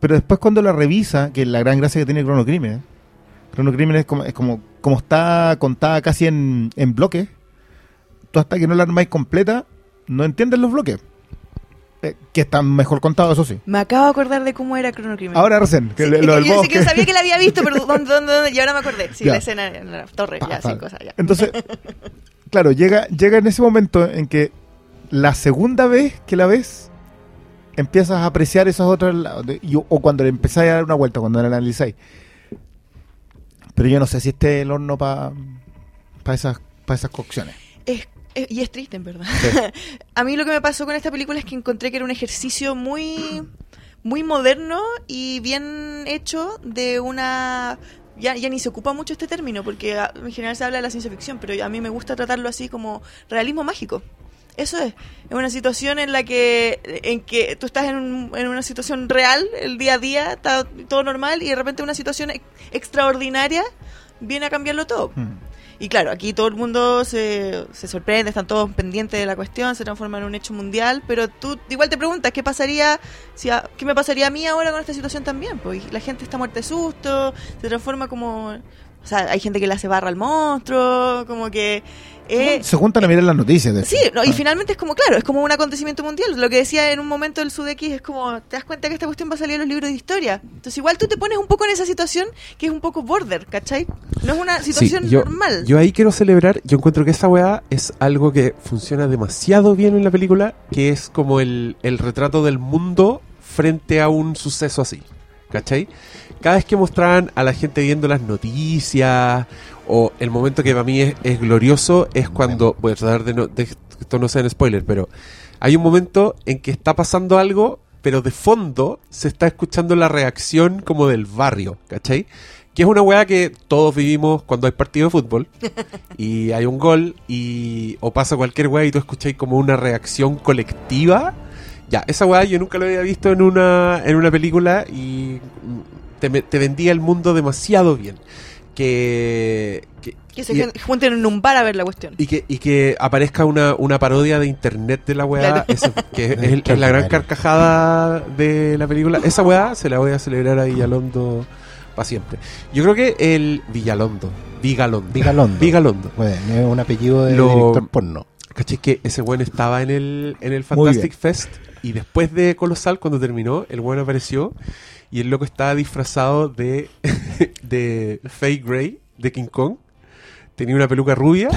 pero después cuando la revisa, que es la gran gracia que tiene Chrono Crimen, Chrono Crimen es como, es como, como está contada casi en, en bloques, tú hasta que no la armáis completa, no entiendes los bloques. Eh, que están mejor contados, eso sí. Me acabo de acordar de cómo era Chrono Crimen. Ahora recién, que Sí, le- es lo que del yo sé que sabía que la había visto, pero ¿dónde, dónde, dónde? Y ahora me acordé. Sí, Ya. la escena en la torre, ya, Pa, sí, pa. cosas, ya. Entonces, claro, llega, llega en ese momento en que la segunda vez que la ves, empiezas a apreciar esos otros lados. y- o cuando le empezáis a dar una vuelta, cuando la analizáis. Pero yo no sé si este es el horno para esas, pa esas cocciones. Es- es- y es triste, en verdad. Sí. a mí lo que me pasó con esta película es que encontré que era un ejercicio muy, muy moderno y bien hecho de una... Ya, ya ni se ocupa mucho este término, porque ah, en general se habla de la ciencia ficción, pero a mí me gusta tratarlo así como realismo mágico. Eso es, es una situación en la que en que tú estás en, un- en una situación real, el día a día, está todo normal, y de repente una situación ex- extraordinaria viene a cambiarlo todo. Hmm. Y claro, aquí todo el mundo se, se sorprende, están todos pendientes de la cuestión, se transforma en un hecho mundial, pero tú igual te preguntas, ¿qué pasaría si a- qué me pasaría a mí ahora con esta situación también? Pues la gente está muerta de susto, se transforma como... O sea, hay gente que le hace barra al monstruo, como que... eh, Se juntan a mirar las noticias. de. Sí, no, y Ah. finalmente es como, claro, es como un acontecimiento mundial. Lo que decía en un momento el Sudeki es como, te das cuenta que esta cuestión va a salir en los libros de historia. Entonces igual tú te pones un poco en esa situación que es un poco border, ¿cachai? No es una situación Sí, yo, normal. yo ahí quiero celebrar, yo encuentro que esa weá es algo que funciona demasiado bien en la película, que es como el, el retrato del mundo frente a un suceso así. ¿Cachai? Cada vez que mostraban a la gente viendo las noticias, o el momento que para mí es, es glorioso, es cuando, voy a tratar de, no, de esto no sea en spoiler, pero hay un momento en que está pasando algo, pero de fondo se está escuchando la reacción como del barrio, ¿cachai? Que es una weá que todos vivimos cuando hay partido de fútbol y hay un gol y o pasa cualquier weá y tú escucháis como una reacción colectiva. Ya, esa weá yo nunca lo había visto en una, en una película y te vendía el mundo demasiado bien. Que, que- Que se y- jun- junten en un bar a ver la cuestión. y que, y que aparezca una, una parodia de internet de la weá, Claro. ese- que es, el- es la gran carcajada de la película. Esa weá se la voy a celebrar a Villalondo para siempre. Yo creo que el Villalondo, Vigalondo, Vigalondo. Vigalondo. Bueno, es un apellido de Lo- director porno. ¿Cachai? Que ese weón estaba en el, en el Fantastic. Fest y después de Colosal, cuando terminó, el weón apareció y el loco estaba disfrazado de, de Faye Gray, de King Kong. Tenía una peluca rubia,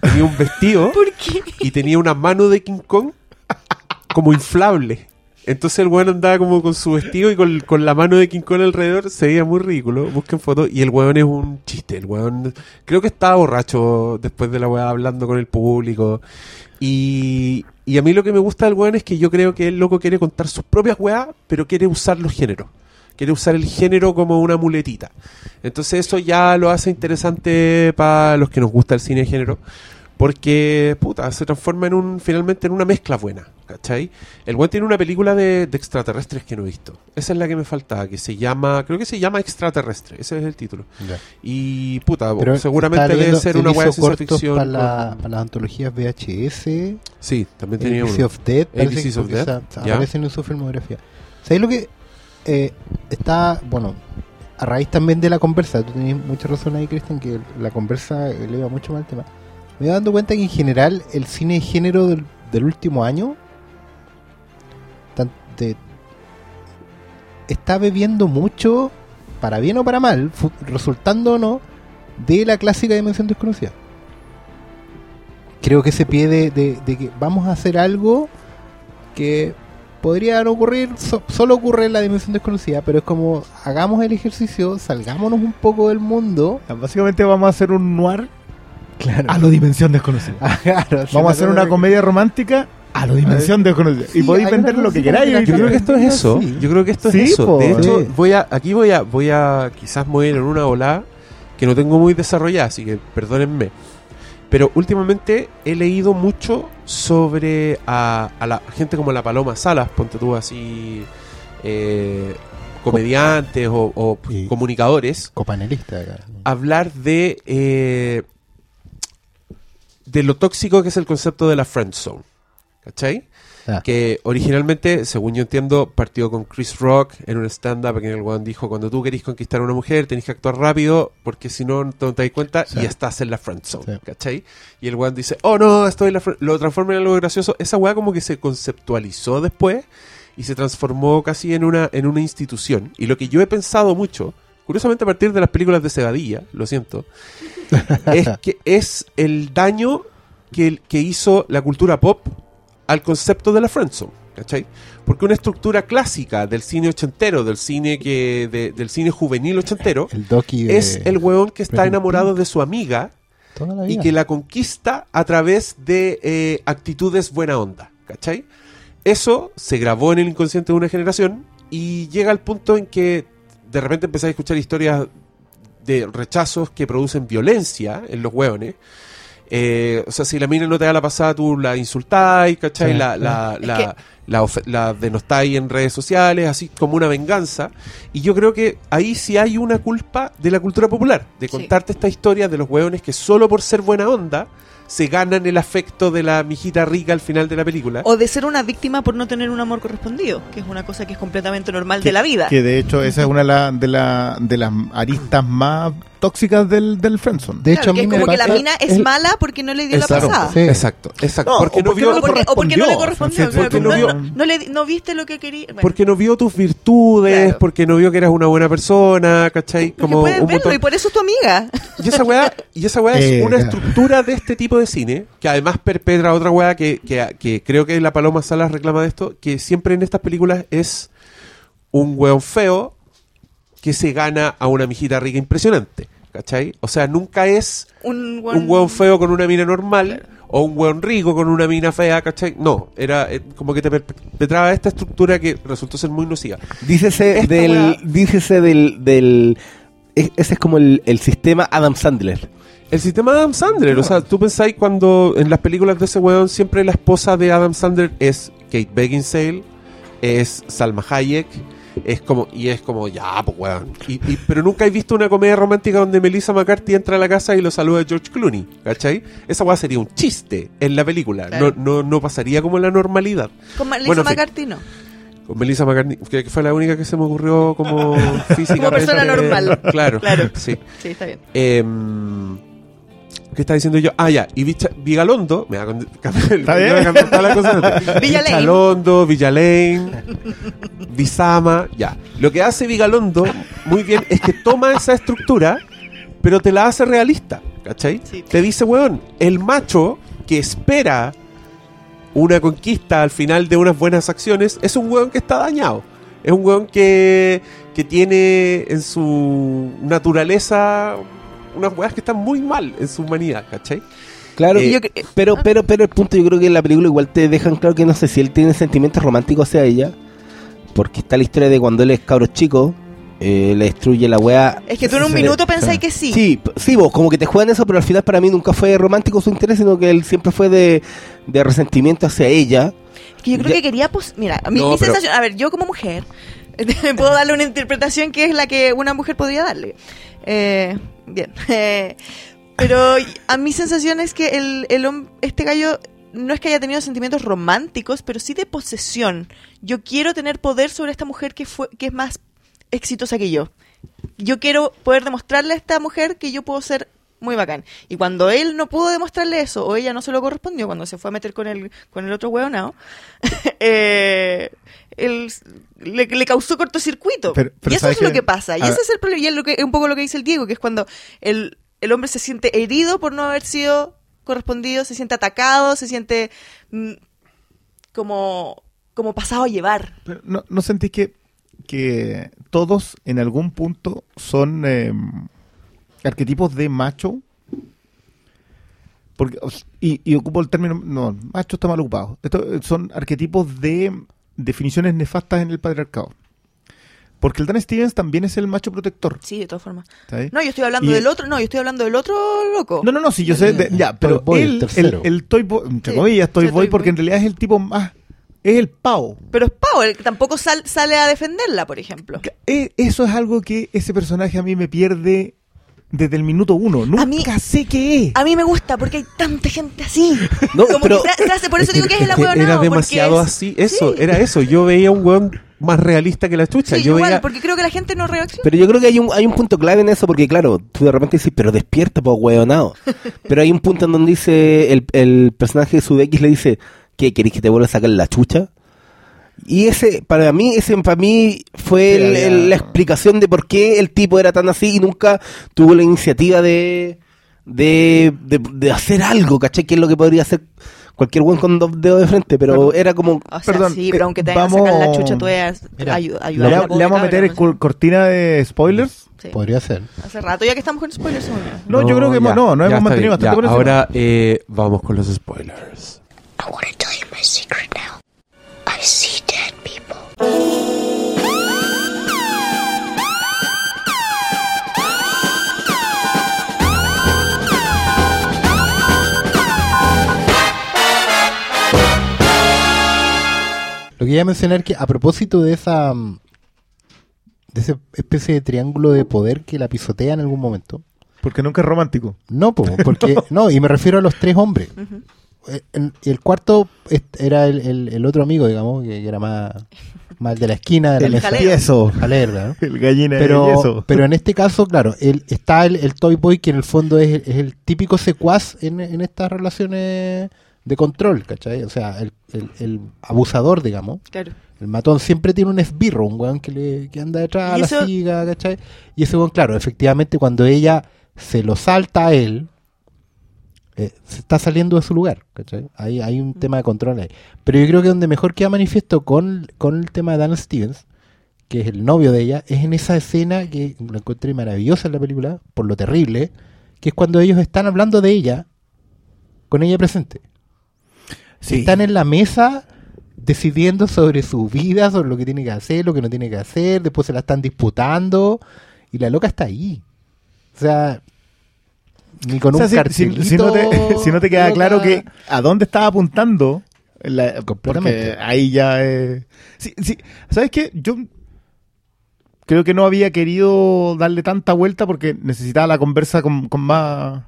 tenía un vestido ¿Por qué? y tenía una mano de King Kong como inflable. Entonces el weón andaba como con su vestido y con, con la mano de King Kong alrededor. Se veía muy ridículo. Busquen fotos. Y el weón es un chiste. El weón creo que estaba borracho después de la weá hablando con el público. Y, y a mí lo que me gusta del weón es que yo creo que el loco quiere contar sus propias weas, pero quiere usar los géneros. Quiere usar el género como una muletita. Entonces eso ya lo hace interesante para los que nos gusta el cine de género. Porque, puta, se transforma en un, finalmente en una mezcla buena, ¿cachai? El buen tiene una película de, de extraterrestres que no he visto. Esa es la que me faltaba, que se llama, creo que se llama Extraterrestre, ese es el título. Y, puta, Pero seguramente debe ser una weá de ciencia ficción. Para, la- para las antologías VHS, Sí, también tenía ABC uno. of ABCs que of esa- ya. aparecen en su filmografía. ¿Sabéis lo que eh, está, bueno, a raíz también de la conversa, tú tenías mucha razón ahí, Cristian, que la conversa eleva mucho más el tema. Me he dando cuenta que en general el cine de género del, último año está bebiendo mucho, para bien o para mal, resultando o no, de la clásica dimensión desconocida. Creo que ese pie de que vamos a hacer algo que podría no ocurrir, so- solo ocurre en la dimensión desconocida, pero es como hagamos el ejercicio, salgámonos un poco del mundo. Básicamente vamos a hacer un noir Claro. a lo dimensión desconocida. Ah, claro, Vamos a hacer una que- comedia romántica a lo dimensión desconocida. Sí, y podéis vender lo que queráis. Yo creo que esto es eso. Sí. Yo creo que esto Sí, es eso. po. De hecho, Sí. voy a, aquí voy a, voy a, quizás ir en una ola que no tengo muy desarrollada, así que perdónenme. Pero últimamente he leído mucho sobre a, a la gente como la Paloma Salas, ponte tú así, eh, comediantes o, o comunicadores, Copanelista acá. hablar de eh, de lo tóxico que es el concepto de la friend zone. ¿Cachai? Ah. Que originalmente, según yo entiendo, partió con Chris Rock en un stand-up en el one dijo, cuando tú querís conquistar a una mujer, tenés que actuar rápido, porque si no, no te das cuenta Sí. y estás en la friend zone, Sí. ¿cachai? Y el one dice, oh no, estoy en la friend-". Lo transforma en algo gracioso. Esa weá como que se conceptualizó después y se transformó casi en una, en una institución. Y lo que yo he pensado mucho, curiosamente a partir de las películas de Cebadilla, lo siento, es que es el daño que, que hizo la cultura pop al concepto de la friendzone, ¿cachai? Porque una estructura clásica del cine ochentero, del cine que de- del cine juvenil ochentero, El de- es el weón que está enamorado de su amiga y que la conquista a través de eh, actitudes buena onda, ¿cachai? Eso se grabó en el inconsciente de una generación y llega al punto en que de repente empecé a escuchar historias de rechazos que producen violencia en los hueones. Eh, o sea, si la mina no te da la pasada, tú la insultáis, ¿cachai? Sí, la, la, Es la, que- la, ofe- la denostáis en redes sociales, así como una venganza. Y yo creo que ahí sí hay una culpa de la cultura popular, de Sí. contarte esta historia de los hueones que solo por ser buena onda se ganan el afecto de la mijita rica al final de la película. O de ser una víctima por no tener un amor correspondido, que es una cosa que es completamente normal de la vida. Que de hecho esa es una de, la- de, la- de las aristas más tóxicas del, del friendzone. De hecho, Claro, a que mí es me como que la pasa- mina es el- mala porque no le dio la pasada. Sí. exacto, exacto. No, porque o no porque vio no O porque, o porque no le correspondió. claro, porque no no, vio- no- no le, no viste lo que quería. Bueno, porque no vio tus virtudes, Claro. porque no vio que eras una buena persona, ¿cachai? porque Como puedes un verlo montón- y por eso es tu amiga. Y esa weá, y esa weá Eh, es una claro. estructura de este tipo de cine, que además perpetra otra weá que, que, que creo que la Paloma Salas reclama de esto, que siempre en estas películas es un weón feo que se gana a una mijita rica impresionante, ¿cachai? O sea, nunca es Un, un weón feo con una mina normal o un weón rico con una mina fea, ¿cachai? No, era eh, como que te perpetraba esta estructura que resultó ser muy nociva. Dícese Esta del, weá- dícese del, del e- ese es como el, el sistema Adam Sandler. El sistema Adam Sandler, o sea, tú pensáis cuando en las películas de ese weón siempre la esposa de Adam Sandler es Kate Beckinsale, es Salma Hayek, Es como, y es como, ya, pues weón. Y, y- pero nunca he visto una comedia romántica donde Melissa McCarthy entra a la casa y lo saluda George Clooney, ¿cachai? Esa weá sería un chiste en la película. Claro. No, no, no pasaría como la normalidad. Con Melissa Bueno. McCarthy no. Con Melissa McCarthy, que que fue la única que se me ocurrió como física. Como persona normal. Claro, Claro. sí. Sí, está bien. Em, ¿Qué está diciendo yo? Ah, ya. Y Vicha- Vigalondo. Me va a. Vigalondo, Villalane, Visama. Ya. Lo que hace Vigalondo muy bien es que toma esa estructura, pero te la hace realista. ¿Cachai? Sí. Te dice, weón, el macho que espera una conquista al final de unas buenas acciones es un weón que está dañado. Es un weón que, que tiene en su naturaleza unas weas que están muy mal en su humanidad, ¿cachai? Claro, Eh, yo cre- pero, pero, pero el punto yo creo que en la película igual te dejan claro que no sé si él tiene sentimientos románticos hacia ella, porque está la historia de cuando él es cabro chico, eh, le destruye la wea. Es que tú en un le- minuto pensáis que sí. Sí, sí, vos, como que te juegan eso, pero al final para mí nunca fue romántico su interés, sino que él siempre fue de, de resentimiento hacia ella. Es que yo creo Ya- que quería, pues, mira, a mí, No, mi pero- sensación, a ver, yo como mujer, puedo darle una interpretación que es la que una mujer podría darle. Eh, bien. Pero a mi sensación es que el, este gallo no es que haya tenido sentimientos románticos, pero sí de posesión. Yo quiero tener poder sobre esta mujer que, fue, que es más exitosa que yo. Yo quiero poder demostrarle a esta mujer que yo puedo ser muy bacán. Y cuando él no pudo demostrarle eso, o ella no se lo correspondió, cuando se fue a meter con el, con el otro hueonao, eh, él le, le causó cortocircuito. Pero- pero y eso ¿sabes es lo que pasa. Y A ese ver. es el problema. Y es lo que, un poco lo que dice el Diego, que es cuando el, el hombre se siente herido por no haber sido correspondido, se siente atacado, se siente mm, como, como pasado a llevar. Pero ¿no, ¿No sentís que, que todos en algún punto son eh, arquetipos de macho? Porque, y, y ocupo el término, no, macho está mal ocupado. Esto, eh, son arquetipos de definiciones nefastas en el patriarcado. Porque el Dan Stevens también es el macho protector. Sí, de todas formas. ¿sabes? No, yo estoy hablando Y- del otro, no, yo estoy hablando del otro loco. No, no, no, sí, yo sé, de- ya, pero Toy Boy, el él, el, el Toy Boy, entre Sí, comillas, Toy sí, Boy, porque Boy. en realidad es el tipo más, es el pavo. Pero es Pau, el que tampoco sal- sale a defenderla, por ejemplo. Eh, Eso es algo que ese personaje a mí me pierde desde el minuto uno. Nunca mí- sé qué es. A mí me gusta porque hay tanta gente así. No, Como pero- que se- se hace- por eso digo que es el ahueonado, era demasiado es- así. Eso, Sí. era eso. Yo veía un weón más realista que la chucha. Sí, yo igual, veía. porque creo que la gente no reacciona. Pero yo creo que hay un, hay un punto clave en eso, porque claro, tú de repente dices, pero despierta, pues hueonado. Pero hay un punto en donde dice, el, el personaje de Sudeikis le dice, ¿qué, queréis que te vuelva a sacar la chucha? Y ese, para mí, ese para mí fue Sí, el- la explicación de por qué el tipo era tan así y nunca tuvo la iniciativa de, de, de, de hacer algo, ¿cachai? Que es lo que podría hacer cualquier buen con dos dedos de frente, pero Bueno, era como... O sea, Perdón, sí, pero eh, aunque te vayan a sacar la vamos- chucha, tú ayu- ayudar Le, a la le pobre vamos a meter no sé. cortina de spoilers. Sí. Podría ser. Hace rato ya que estamos con spoilers. yo. No, yo creo que ya, no, no hemos mantenido bien, bastante ya, encima. Ahora eh, vamos con los spoilers. I want to tell you my secret now. Lo que iba a mencionar que a propósito de esa de esa especie de triángulo de poder que la pisotea en algún momento. Porque nunca es romántico. No, po, porque no, y me refiero a los tres hombres. Eh, en- Y el cuarto era el, el- el otro amigo, digamos, que era más, el de la esquina de la El mesa. ¿no? El gallina de Pero, yeso. pero en este caso, claro, el, está el, el Toy Boy que en el fondo es, es el típico secuaz en, en estas relaciones de control, ¿cachai? O sea, el, el- el abusador, digamos. Claro. El matón siempre tiene un esbirro, un weón que, le, que anda detrás a la eso- siga, ¿cachai? Y ese weón, claro, efectivamente cuando ella se lo salta a él, eh, se está saliendo de su lugar, ¿cachai? Hay, hay un tema de control ahí. Pero yo creo que donde mejor queda manifiesto con, con el tema de Dan Stevens, que es el novio de ella, es en esa escena que la encontré maravillosa en la película, por lo terrible, que es cuando ellos están hablando de ella, con ella presente. Sí. Están en la mesa decidiendo sobre su vida, sobre lo que tiene que hacer, lo que no tiene que hacer, después se la están disputando y la loca está ahí. O sea, ni con O sea, un si- si, cartelito. si no te, si no te queda loca. claro que a dónde estaba apuntando, la- porque ahí ya es... Sí, sí, ¿Sabes qué? Yo creo que no había querido darle tanta vuelta porque necesitaba la conversa con, con más...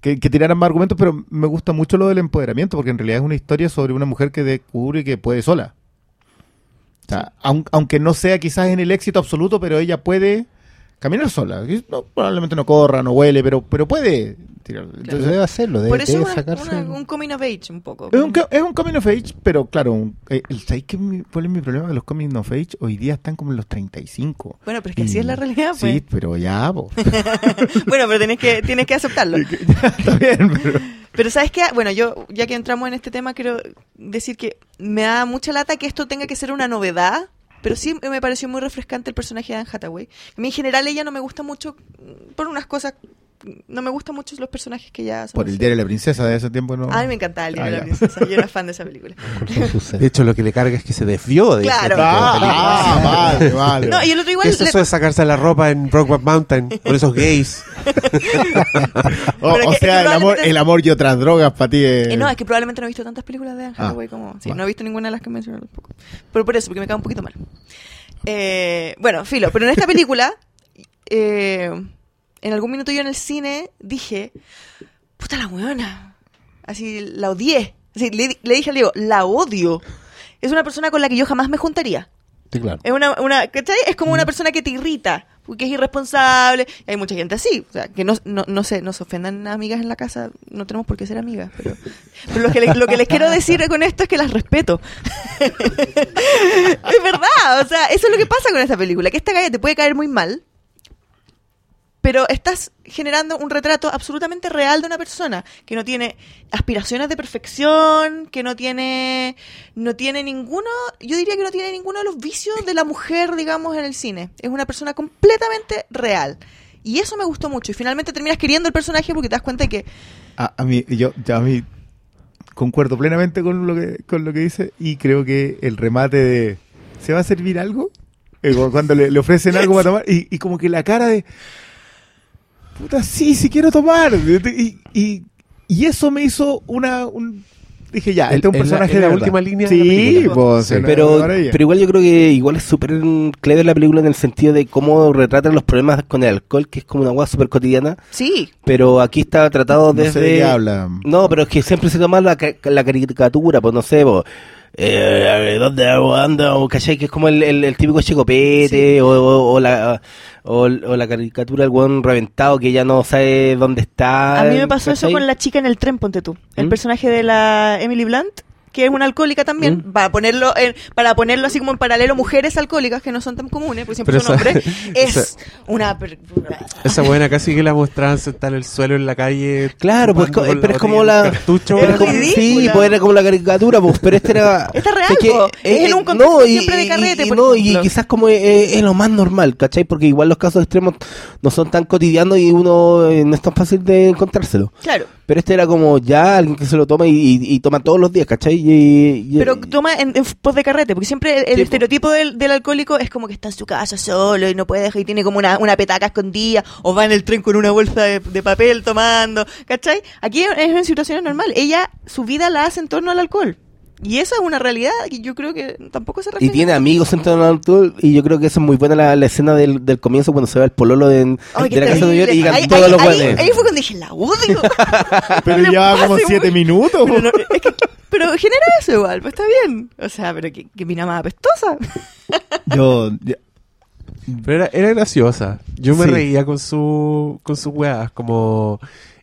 Que, que tiraran más argumentos, pero me gusta mucho lo del empoderamiento, porque en realidad es una historia sobre una mujer que descubre que puede sola. O sea, aun- aunque no sea quizás en el éxito absoluto, pero ella puede caminar sola. No- probablemente no corra, no huele, pero, pero puede tirar. Entonces, debe hacerlo, debe, Por eso debe una- sacarse. una- un coming of age un poco. es, un, es un coming of age, pero claro, un- eh, el- ¿sabéis qué cuál es mi problema? Que los coming of age hoy día están como en los 35. Bueno, pero es que así es la realidad, pues. Sí, pero ya, po. bueno, pero tienes que, tienes que aceptarlo. está bien, pero... Pero sabes que, bueno, yo ya que entramos en este tema, quiero decir que me da mucha lata que esto tenga que ser una novedad, pero sí me pareció muy refrescante el personaje de Anne Hathaway. A mí en general ella no me gusta mucho por unas cosas, no me gustan mucho los personajes que ya son. Por el así. diario de la princesa de ese tiempo no. A mí me encantaba el diario Ah, de la ya. princesa, yo era fan de esa película. De hecho, lo que le carga es que se desvió de ese Claro. de películas. Ah, vale, vale. No, y el otro igual... ¿Qué es le- eso de sacarse la ropa en Brokeback Mountain con esos gays? o, pero o que- sea, el amor, el amor y otras drogas para ti es... Eh, no, es que probablemente no he visto tantas películas de Anne Ah, Hathaway como... Sí, no he visto ninguna de las que mencioné tampoco. Pero por eso, porque me cae un poquito mal. Eh, bueno, filo, pero en esta película, eh, en algún minuto yo en el cine dije, puta la weona. Así, la odié. Así, le, le dije al Diego, la odio. Es una persona con la que yo jamás me juntaría. Sí, claro. Es una, una ¿cachai? Es como una persona que te irrita, porque es irresponsable. Y hay mucha gente así. O sea, que no, no, no, se, no se ofendan amigas en la casa. No tenemos por qué ser amigas. Pero, pero lo, que le- lo que les quiero decir con esto es que las respeto. es verdad. O sea, eso es lo que pasa con esta película. Que esta galla te puede caer muy mal. Pero estás generando un retrato absolutamente real de una persona que no tiene aspiraciones de perfección, que no tiene no tiene ninguno, yo diría que no tiene ninguno de los vicios de la mujer, digamos, en el cine. Es una persona completamente real. Y eso me gustó mucho. Y finalmente terminas queriendo el personaje porque te das cuenta de que A, a mí, yo, ya a mí concuerdo plenamente con lo que con lo que dice y creo que el remate de ¿se va a servir algo? Eh, cu- cuando le, le ofrecen algo para tomar y, y como que la cara de puta sí, sí quiero tomar y, y, y eso me hizo una un, dije ya, El- este es un la- personaje de la última línea de la Sí, pues, Sí. Pero, pero igual yo creo que igual es súper clever la película en el sentido de cómo retratan los problemas con el alcohol, que es como una hueá súper cotidiana. sí, Pero aquí está tratado No sé desde... de qué habla. No, pero es que siempre se toma la, ca- la caricatura, pues no sé, pues, eh, ¿dónde anda? O, ¿cachai? Que es como el, el, el típico chicopete, o, o, o la, o, la caricatura del buen reventado que ya no sabe dónde está. a mí me pasó eso con la chica en el tren, ponte tú. El ¿Mm? personaje de la Emily Blunt, que es una alcohólica también, ¿Mm? para ponerlo en, para ponerlo así como en paralelo mujeres alcohólicas que no son tan comunes, porque siempre Pero son esa- hombres, es esa- una Esa buena casi que la mostraban sentada en el suelo en la calle. Claro, pues, pero es como la- cartucho, Pero como- sí, pues era como la caricatura, pues, pero este era... Está real, es que, po. Es en un contexto no, y- siempre de y- carrete, y por no, y quizás como es, es- es lo más normal, ¿cachai? Porque igual los casos extremos no son tan cotidianos y uno eh, no es tan fácil de encontrárselo. Claro. Pero este era como ya alguien que se lo toma y, y- y toma todos los días, ¿cachai? Y, Pero toma en, en pos de carrete, porque siempre el, estereotipo del, del alcohólico es como que está en su casa solo y no puede dejar y tiene como una, una petaca escondida o va en el tren con una bolsa de, de papel tomando, ¿cachai? Aquí es en situaciones normales. Ella, su vida la hace en torno al alcohol. Y esa es una realidad que yo creo que tampoco se y refiere. tiene amigos en alcohol y yo creo que eso es muy buena la, la escena del, del comienzo cuando se ve el pololo de, Ay, de la casa de Nueva York y llegan Ahí- todos ahí- los ahí- ahí fue cuando dije, la odio. Pero Le llevaba como muy- siete minutos. Pero, no- es que- pero genera eso igual, pues está bien. O sea, pero que, que mina más apestosa. Yo, ya- Pero era, era graciosa. Yo me Sí. reía con su con sus weas, como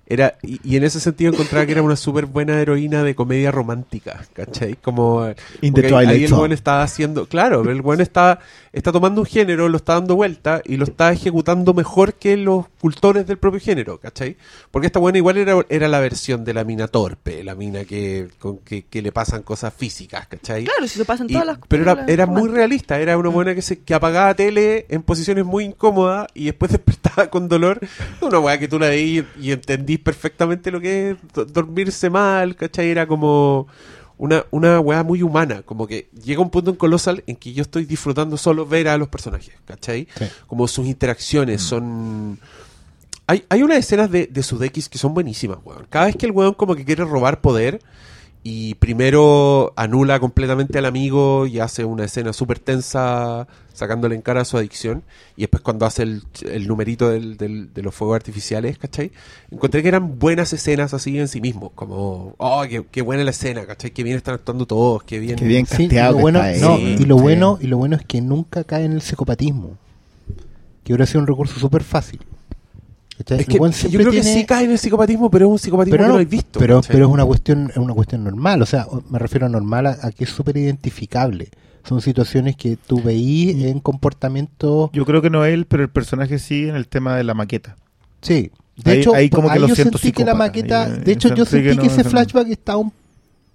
era y, y en ese sentido encontraba que era una súper buena heroína de comedia romántica, ¿cachai? Como In the ahí- Twilight ahí el buen estaba haciendo, claro, el buen está está tomando un género, lo está dando vuelta y lo está ejecutando mejor que los cultores del propio género, ¿cachai? Porque esta buena igual era, era la versión de la mina torpe, la mina que, con, que, que le pasan cosas físicas, ¿cachai? Claro, si se pasan Y- todas las pero era, era muy románticas. realista, era una buena que se que apagaba tele en posiciones muy incómodas y después despertaba con dolor. Una weá que tú la veías y, y entendís perfectamente lo que es do- dormirse mal, ¿cachai? Era como una, una weá muy humana, como que llega un punto en Colossal en que yo estoy disfrutando solo ver a los personajes, ¿cachai? Sí. Como sus interacciones son... Hay, hay unas escenas de, de Sudeikis que son buenísimas, weón. Cada vez que el weón como que quiere robar poder y primero anula completamente al amigo y hace una escena súper tensa sacándole en cara su adicción y después cuando hace el, el numerito del- del- de los fuegos artificiales, ¿cachai? Encontré que eran buenas escenas así en sí mismos, como, oh, qué, qué buena la escena, ¿cachai? Qué bien están actuando todos, qué bien... Qué bien Sí, y lo que bueno, no, Sí. y lo Sí. bueno y lo bueno es que nunca cae en el psicopatismo que hubiera sido un recurso súper fácil. Es que yo creo que sí cae en el psicopatismo, pero es un psicopatismo pero que no, no, he visto. pero, ¿cachai? pero es una cuestión es una cuestión normal o sea me refiero a normal a, a que es súper identificable son situaciones que tú veís en comportamientos Yo creo que no él, pero el personaje sí en el tema de la maqueta. sí de Ahí- hecho ahí como que ahí lo yo siento sentí que la maqueta Ahí, de hecho yo sentí que que no- ese no- flashback estaba un-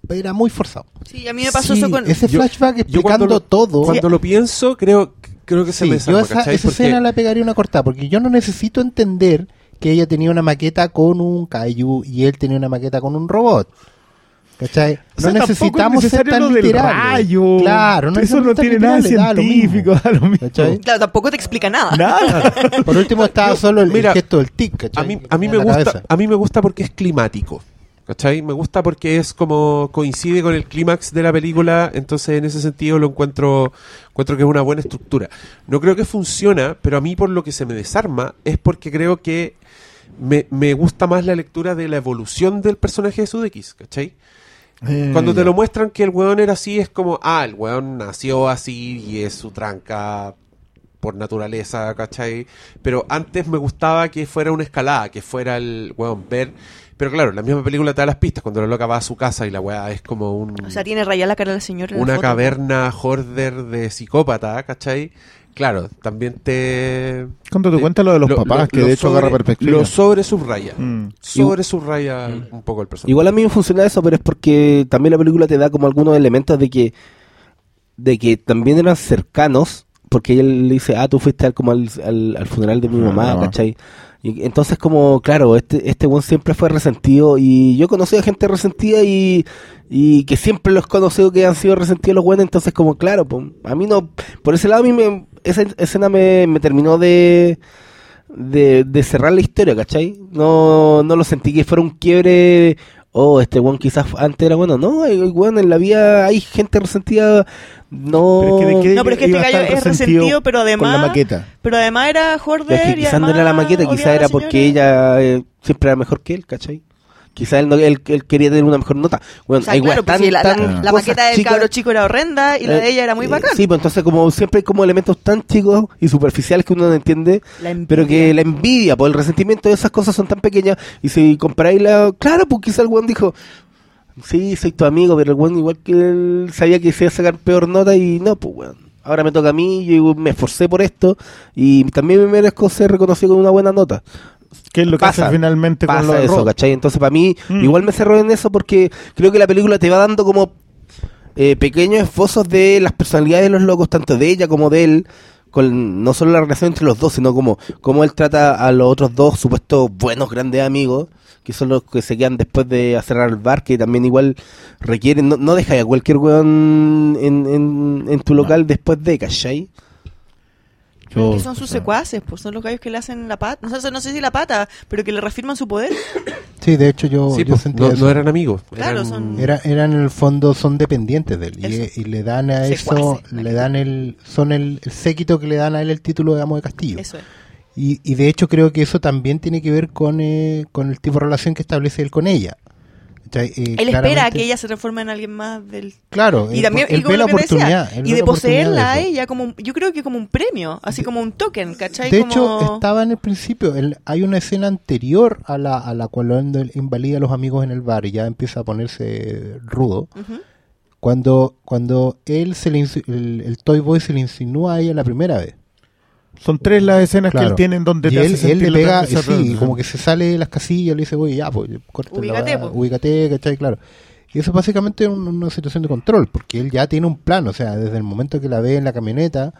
era muy forzado Sí, a mí me pasó Sí, eso con... ese flashback Yo explicando cuando lo, todo Cuando lo pienso, creo, creo que se Sí, me yo desarma, esa, ¿cachai? esa Porque- escena la pegaría una cortada, porque yo no necesito entender que ella tenía una maqueta con un kaiju y él tenía una maqueta con un robot. ¿Cachai? O No sea, necesitamos es ser tan lo del rayo. Claro, no eso no tiene nada literales, da lo mismo. científico, da lo mismo. ¿Cachai? Claro, tampoco te explica nada. Nada. Por último estaba solo el, el Mira, gesto del tic, ¿cachai? A mí, a mí me gusta, cabeza. a mí me gusta porque es climático. ¿Cachai? Me gusta porque es como coincide con el clímax de la película, entonces en ese sentido lo encuentro encuentro que es una buena estructura. No creo que funciona, pero a mí por lo que se me desarma es porque creo que me, me gusta más la lectura de la evolución del personaje de Sudeikis, ¿cachai? Eh, Cuando te lo muestran que el weón era así, es como, ah, el weón nació así y es su tranca por naturaleza, ¿cachai? Pero antes me gustaba que fuera una escalada, que fuera el weón ver. Pero claro, la misma película te da las pistas cuando la loca va a su casa y la weá es como un, O sea, tiene rayada la cara del señor en la una foto. caverna hoarder de psicópata, ¿cachai? Claro, también te. Cuando te te- cuenta lo de los papás, que de hecho agarra perspectiva. Lo sobre subraya. Mm. Sobre subraya un poco el personaje. Igual a mí me funciona eso, pero es porque también la película te da como algunos elementos de que de que también eran cercanos, porque ella le dice, ah, tú fuiste al, como al, al, al funeral de mi Ah, mamá, no. ¿cachai? Y entonces como, claro, este este buen siempre fue resentido y yo he conocido a gente resentida y, y que siempre los he conocido que han sido resentidos los buenos, entonces como, claro, pues, a mí no, por ese lado a mí me, esa escena me, terminó de, de, de cerrar la historia, ¿cachai? No, no lo sentí que fuera un quiebre, oh, este weón quizás antes era bueno, no, hay, weón, en la vida hay gente resentida, no... Pero es que de qué No, pero es que este gallo es resentido, pero Con la además... maqueta. Pero además era Es que y quizás no además era la maqueta, quizás era porque ella eh, siempre era mejor que él, ¿cachai? Quizás él, no, él, él quería tener una mejor nota. Bueno, O sea, hay claro, pues tan- sí, la, tan maqueta del cabro chico era horrenda y la eh, de ella era muy eh, bacán. Sí, pues entonces como siempre hay como elementos tan chicos y superficiales que uno no entiende, pero que la envidia, pues el resentimiento de esas cosas son tan pequeñas y si comparáis la... Claro, pues quizás el weón dijo, sí, soy tu amigo, pero el weón igual que él sabía que se iba a sacar peor nota y no, pues weón. Ahora me toca a mí, yo me esforcé por esto y también me merezco ser reconocido con una buena nota. ¿Qué es lo que Pasa, hace finalmente con pasa lo de eso? ¿cachai? Entonces para mí Mm. igual me cerró en eso porque creo que la película te va dando como eh, pequeños esbozos de las personalidades de los locos, tanto de ella como de él, con no solo la relación entre los dos, sino como cómo él trata a los otros dos supuestos buenos, grandes amigos, que son los que se quedan después de cerrar el bar, que también igual requieren, no, no deja a cualquier weón en, en, en tu local después de, ¿cachai? Pero es que son sus secuaces, pues son los gallos que le hacen la pata. No sé, no sé si la pata, pero que le reafirman su poder. Sí, de hecho yo, Sí, yo pues, sentí no, eso. no eran amigos. Claro, eran- son- Era, eran en el fondo son dependientes de él y, Eso. y le dan a eso Secuaces, le dan el son el, el séquito que le dan a él el título de amo de castillo Eso es. y, y de hecho creo que eso también tiene que ver con, eh, con el tipo de relación que establece él con ella Eh, Él espera claramente- que ella se transforme en alguien más del... claro Y también, él y ve la decía, él de poseerla a ella como, yo creo que como un premio, así como un token, ¿cachai? De como... hecho, estaba en el principio. el- hay una escena anterior a la, a la cual invalida a los amigos en el bar y ya empieza a ponerse rudo. Cuando, cuando él se le, el, el Toy Boy se le insinúa a ella la primera vez. Son tres las escenas que Claro. él tiene en donde y te él, hace él le pega, que hace sí, como que se sale de las casillas, le dice, oye, ya, pues, Ubícate, pues". ubícate, ¿cachai? Claro. Y eso básicamente es un- una situación de control, porque él ya tiene un plan, o sea, desde el momento que la ve en la camioneta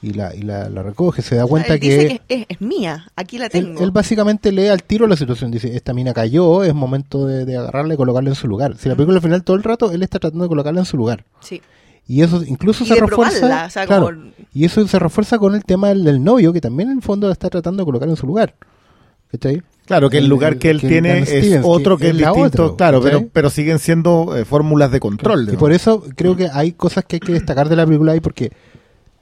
y la, y la, la recoge, se da cuenta Él que... dice que es, es mía, aquí la Él, tengo. él básicamente lee al tiro la situación. Dice, esta mina cayó, es momento de, de agarrarla y colocarla en su lugar. Si la película al final todo el rato, él está tratando de colocarla en su lugar. Sí. Y eso incluso Y se refuerza. probarla, o sea, claro, como- Y eso se refuerza con el tema del, del novio, que también en el fondo la está tratando de colocar en su lugar. ¿cachai? Claro, que el lugar que él que tiene es Stevens, otro que que es la distinto, otra, claro, ¿cachai? pero, pero siguen siendo eh, fórmulas de control. Y por eso creo que hay cosas que hay que destacar de la película ahí porque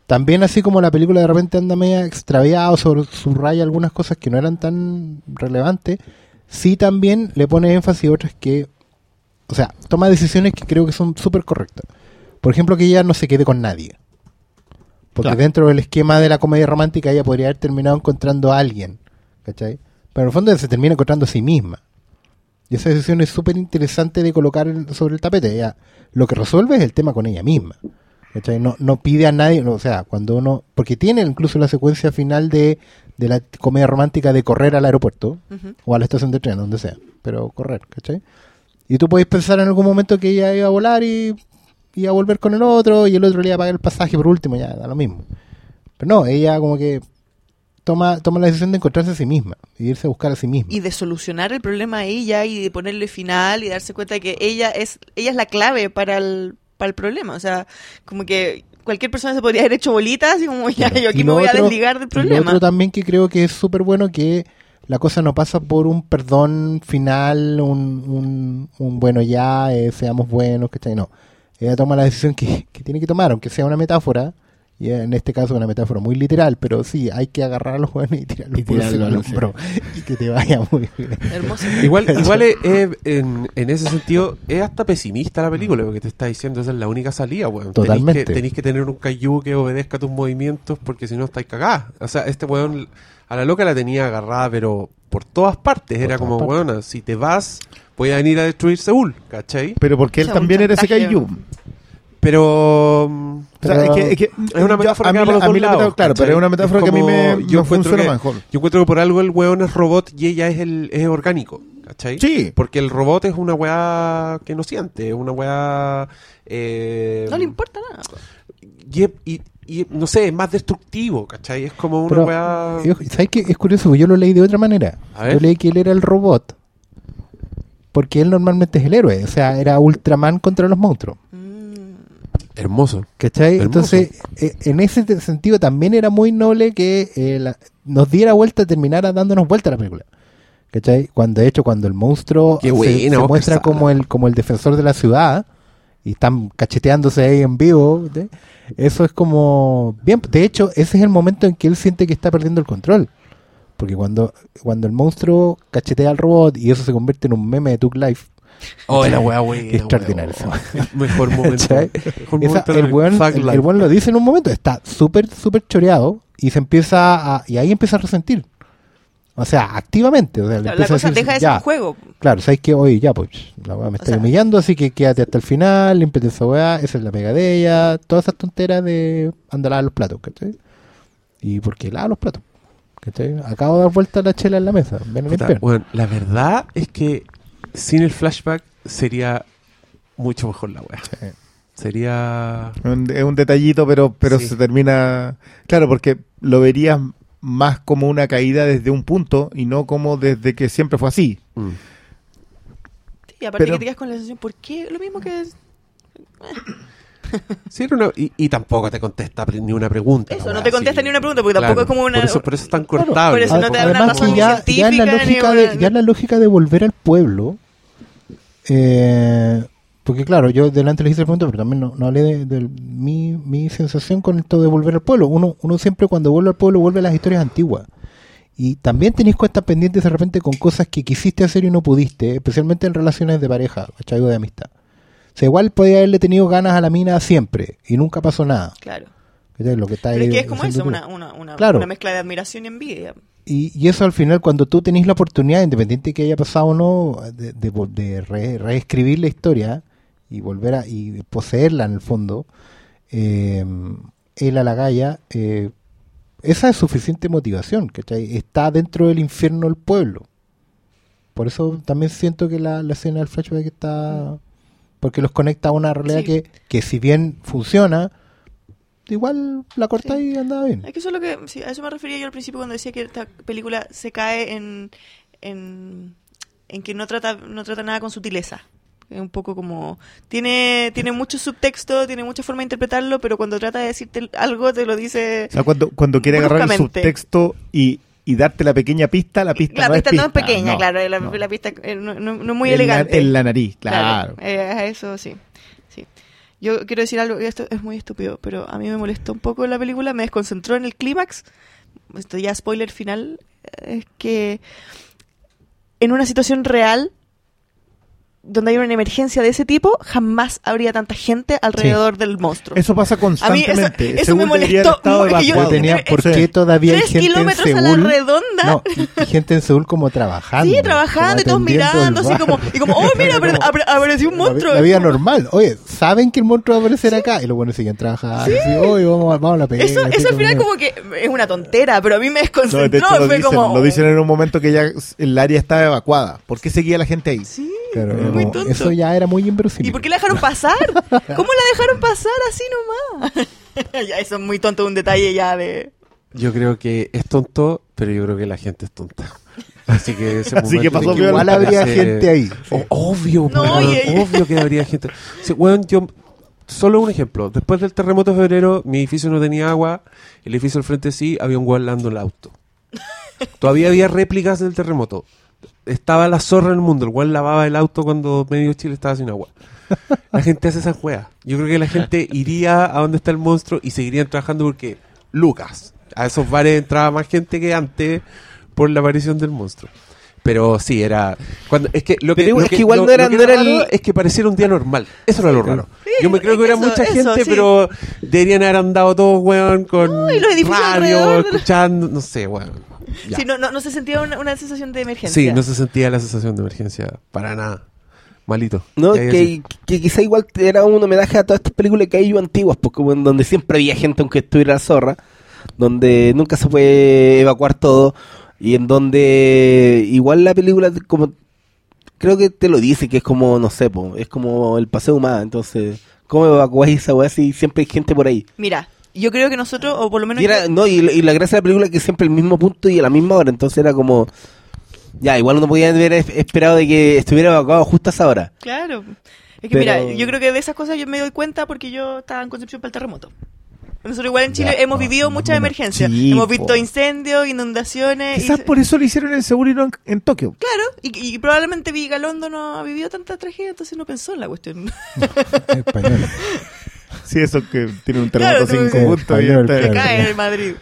también así como la película de repente anda media extraviada o sobre subraya algunas cosas que no eran tan relevantes, sí también le pone énfasis a otras que, o sea, toma decisiones que creo que son súper correctas. Por ejemplo, que ella no se quede con nadie. Porque Claro. dentro del esquema de la comedia romántica ella podría haber terminado encontrando a alguien, ¿cachai? Pero en el fondo se termina encontrando a sí misma. Y esa decisión es súper interesante de colocar sobre el tapete. Ella lo que resuelve es el tema con ella misma. ¿cachai? No, no pide a nadie, no, o sea, cuando uno, porque tiene incluso la secuencia final de, de la comedia romántica de correr al aeropuerto o a la estación de tren, donde sea, pero correr, ¿cachai? Y tú puedes pensar en algún momento que ella iba a volar y iba a volver con el otro y el otro le iba a pagar el pasaje por último, ya da lo mismo. Pero no, ella como que toma, toma la decisión de encontrarse a sí misma y irse a buscar a sí misma. Y de solucionar el problema a ella y de ponerle final y darse cuenta de que ella es ella es la clave para el, para el problema. O sea, como que cualquier persona se podría haber hecho bolitas y como ya, yo aquí me voy a otro- desligar del y Lo problema. otro también que creo que es súper bueno que la cosa no pasa por un perdón final, un, un, un bueno ya, eh, seamos buenos, ¿cachai? No. Ella toma la decisión que, que tiene que tomar, aunque sea una metáfora, y en este caso una metáfora muy literal, pero sí, hay que agarrar a los jóvenes y tirarlos Y por tirarlo, hombro y que te vaya muy bien. Hermoso. Igual, igual es- es- en, en ese sentido es hasta pesimista la película, porque te está diciendo esa es la única salida, weón. Totalmente. Tenéis que, tener un Caillou que obedezca tus movimientos, porque si no estáis cagadas. O sea, este weón a la loca la tenía agarrada, pero por todas partes. Por Era todas como, partes. weón, si te vas, voy a venir a destruir Seúl, ¿cachai? Pero porque él O sea, un también era ese chantaje. Pero... mm, O sea, es que, es que- Es una yo- metáfora a mí, los a mí la lados, metáfora- claro, ¿cachai? pero es una metáfora Es que a mí me, yo me encuentro funciona que- mejor. Yo encuentro que por algo el weón es robot y ella es el es orgánico, ¿cachai? Sí. Porque el robot es una weá que no siente, es una weá... eh, No le importa nada. y, es- y- y, no sé, es más destructivo, ¿cachai? Es como una Pero, weá... yo- ¿Sabes qué? Es curioso, porque yo lo leí de otra manera. A ver. Yo leí que él era el robot, porque él normalmente es el héroe, o sea, era Ultraman contra los monstruos. Hermoso. ¿Cachai? Hermoso. Entonces, eh, en ese sentido también era muy noble que eh, la- nos diera vuelta, terminara dándonos vuelta la película. ¿Cachai? Cuando de hecho, cuando el monstruo Qué se- buena, se, Oscar muestra como el, como el defensor de la ciudad y están cacheteándose ahí en vivo, ¿sí? eso es como bien. De hecho, ese es el momento en que él siente que está perdiendo el control. Porque cuando, cuando el monstruo cachetea al robot y eso se convierte en un meme de Tug Life, Oh, la weá. Qué extraordinario Mejor momento. Mejor Esa- momento de el, weón, Thug el, Life. el weón lo dice en un momento, está súper, súper choreado y se empieza a, y ahí empieza a resentir. O sea, activamente. O sea, La, empieza a cosa decir, deja de ya, ser un juego. Claro, sabes que hoy ya, pues, la weá me está sea- humillando, así que quédate hasta el final, límpiate esa weá, esa es la pega de ella, todas esas tonteras de andar a lavar los platos, ¿cachai? Y porque lava los platos, ¿cachai? Acabo de dar vuelta la chela en la mesa, ven a Puta, limpiar. weón, la verdad es que sin el flashback sería mucho mejor la weá. Sí. Sería... Es un, es un detallito, pero, pero Sí. se termina. Claro, porque lo verías más como una caída desde un punto y no como desde que siempre fue así. mm. Y aparte Pero- que te quedas con la sensación, ¿por qué? Lo mismo que... Sí, era una- y, y tampoco te contesta ni una pregunta. Eso, no te contesta ni una pregunta, porque tampoco es como una- Por eso, por eso es tan Claro, cortable. por eso no te da una Además razón que ya, ya en la lógica una- de, ya en la lógica de volver al pueblo eh, porque claro yo delante les hice el punto pero también no, no hablé de, de mi, mi sensación con esto de volver al pueblo uno, uno siempre cuando vuelve al pueblo vuelve a las historias antiguas y también tenéis cuentas pendientes de repente con cosas que quisiste hacer y no pudiste especialmente en relaciones de pareja ¿cachai? o de amistad o sea, igual podía haberle tenido ganas a la mina siempre y nunca pasó nada Claro. ¿cachai? lo que está Pero ahí que es como eso, una, una, una, Claro. una mezcla de admiración y envidia. Y, y eso al final, cuando tú tenés la oportunidad, independiente de que haya pasado o no, de, de, de re- reescribir la historia y volver a y poseerla en el fondo, eh, él a la galla, eh, esa es suficiente motivación, ¿cachai? Está dentro del infierno del pueblo. Por eso también siento que la, la escena del flashback está... Porque los conecta a una realidad Sí. que, que si bien funciona, igual la cortáis y andaba bien. Es que eso es lo que, sí, a eso me refería yo al principio cuando decía que esta película se cae en, en, en que no trata, no trata nada con sutileza. Es un poco como, tiene, tiene mucho subtexto, tiene mucha forma de interpretarlo, pero cuando trata de decirte algo te lo dice... O sea, cuando, cuando quiere agarrar el subtexto y y darte la pequeña pista, la pista la no pista es no es pista, pequeña, no, claro, la, no. la pista eh, no, no- muy En la- elegante. en la nariz, claro. eh, eso sí, sí. Yo quiero decir algo, esto es muy estúpido, pero a mí me molestó un poco la película, me desconcentró en el clímax, esto ya spoiler final, es que en una situación real donde hay una emergencia de ese tipo, jamás habría tanta gente alrededor del monstruo. Eso pasa A mí eso, constantemente. eso Seúl me molestó. porque yo- tenía, ¿Por qué todavía hay gente en kilómetros a la Seúl? redonda. No, y, gente en Seúl como trabajando. Sí, trabajando y todos mirando, así como, y como, oh, mira, apare- Como apare- apareció un monstruo. La, vida normal. Oye, saben que el monstruo va a aparecer acá. Y los buenos siguen trabajando. Sí. Oye, vamos, a- vamos a la pega. Eso, eso al final como- que es una tontera, pero a mí me No, desconcentró. de hecho lo dicen, como, lo dicen en un momento que ya el área estaba evacuada. ¿Por qué seguía la gente ahí? Sí, Claro, muy tonto. eso ya era muy inverosímil. ¿Y por qué la dejaron pasar? ¿Cómo la dejaron pasar así nomás? ya, eso es muy tonto, un detalle ya de... Yo creo que es tonto, pero yo creo que la gente es tonta. Así que ese Así que pasó piola. Igual habría parece- gente ahí. O- obvio, No, obvio que habría gente. Sí, yo, solo un ejemplo. Después del terremoto de febrero, mi edificio no tenía agua. El edificio al frente sí, había un lavando el auto. Todavía había réplicas del terremoto. Estaba la zorra en el mundo. El weón lavaba el auto cuando medio Chile estaba sin agua. La gente hace esas weas. Yo creo que la gente iría a donde está el monstruo y seguirían trabajando porque Lucas. A esos bares entraba más gente que antes por la aparición del monstruo. Pero sí, era. Cuando, es que lo que, Pero es que igual lo- no era- no era el- Es que pareciera un día normal. Eso era lo raro. Yo me creo que era mucha eso, gente, sí. pero deberían haber andado todos, weón, con No, y los edificios radio, escuchando, no sé, weón. Sí, no, no, no se sentía una, una sensación de emergencia. Sí, no se sentía la sensación de emergencia para nada. Malito. No, ¿Qué hay que, que quizá igual era un homenaje a todas estas películas que hay antiguas, pues como en donde siempre había gente aunque estuviera la zorra, donde nunca se puede evacuar todo, y en donde igual la película como creo que te lo dice, que es como, no sé, po, es como el paseo humano, entonces, ¿cómo evacuáis esa weá si siempre hay gente por ahí? Mira, yo creo que nosotros, o por lo menos... Y, era- yo- no, y, y la gracia de la película es que siempre el mismo punto y a la misma hora, entonces era como, ya, igual uno podía haber es- esperado de que estuviera evacuado justo a esa hora. Claro. Es que Pero- mira, yo creo que de esas cosas yo me doy cuenta porque yo estaba en Concepción para el terremoto. Nosotros igual en Chile Ya, hemos no, vivido no, muchas no. emergencias. Hemos visto incendios, inundaciones. y- Quizás por eso lo hicieron en Seúl y no en, en Tokio. Claro, y, y probablemente Vigalondo no ha vivido tanta tragedia, entonces no pensó en la cuestión. Español. Sí, eso que tiene un terremoto puntos y Claro. cae en Madrid.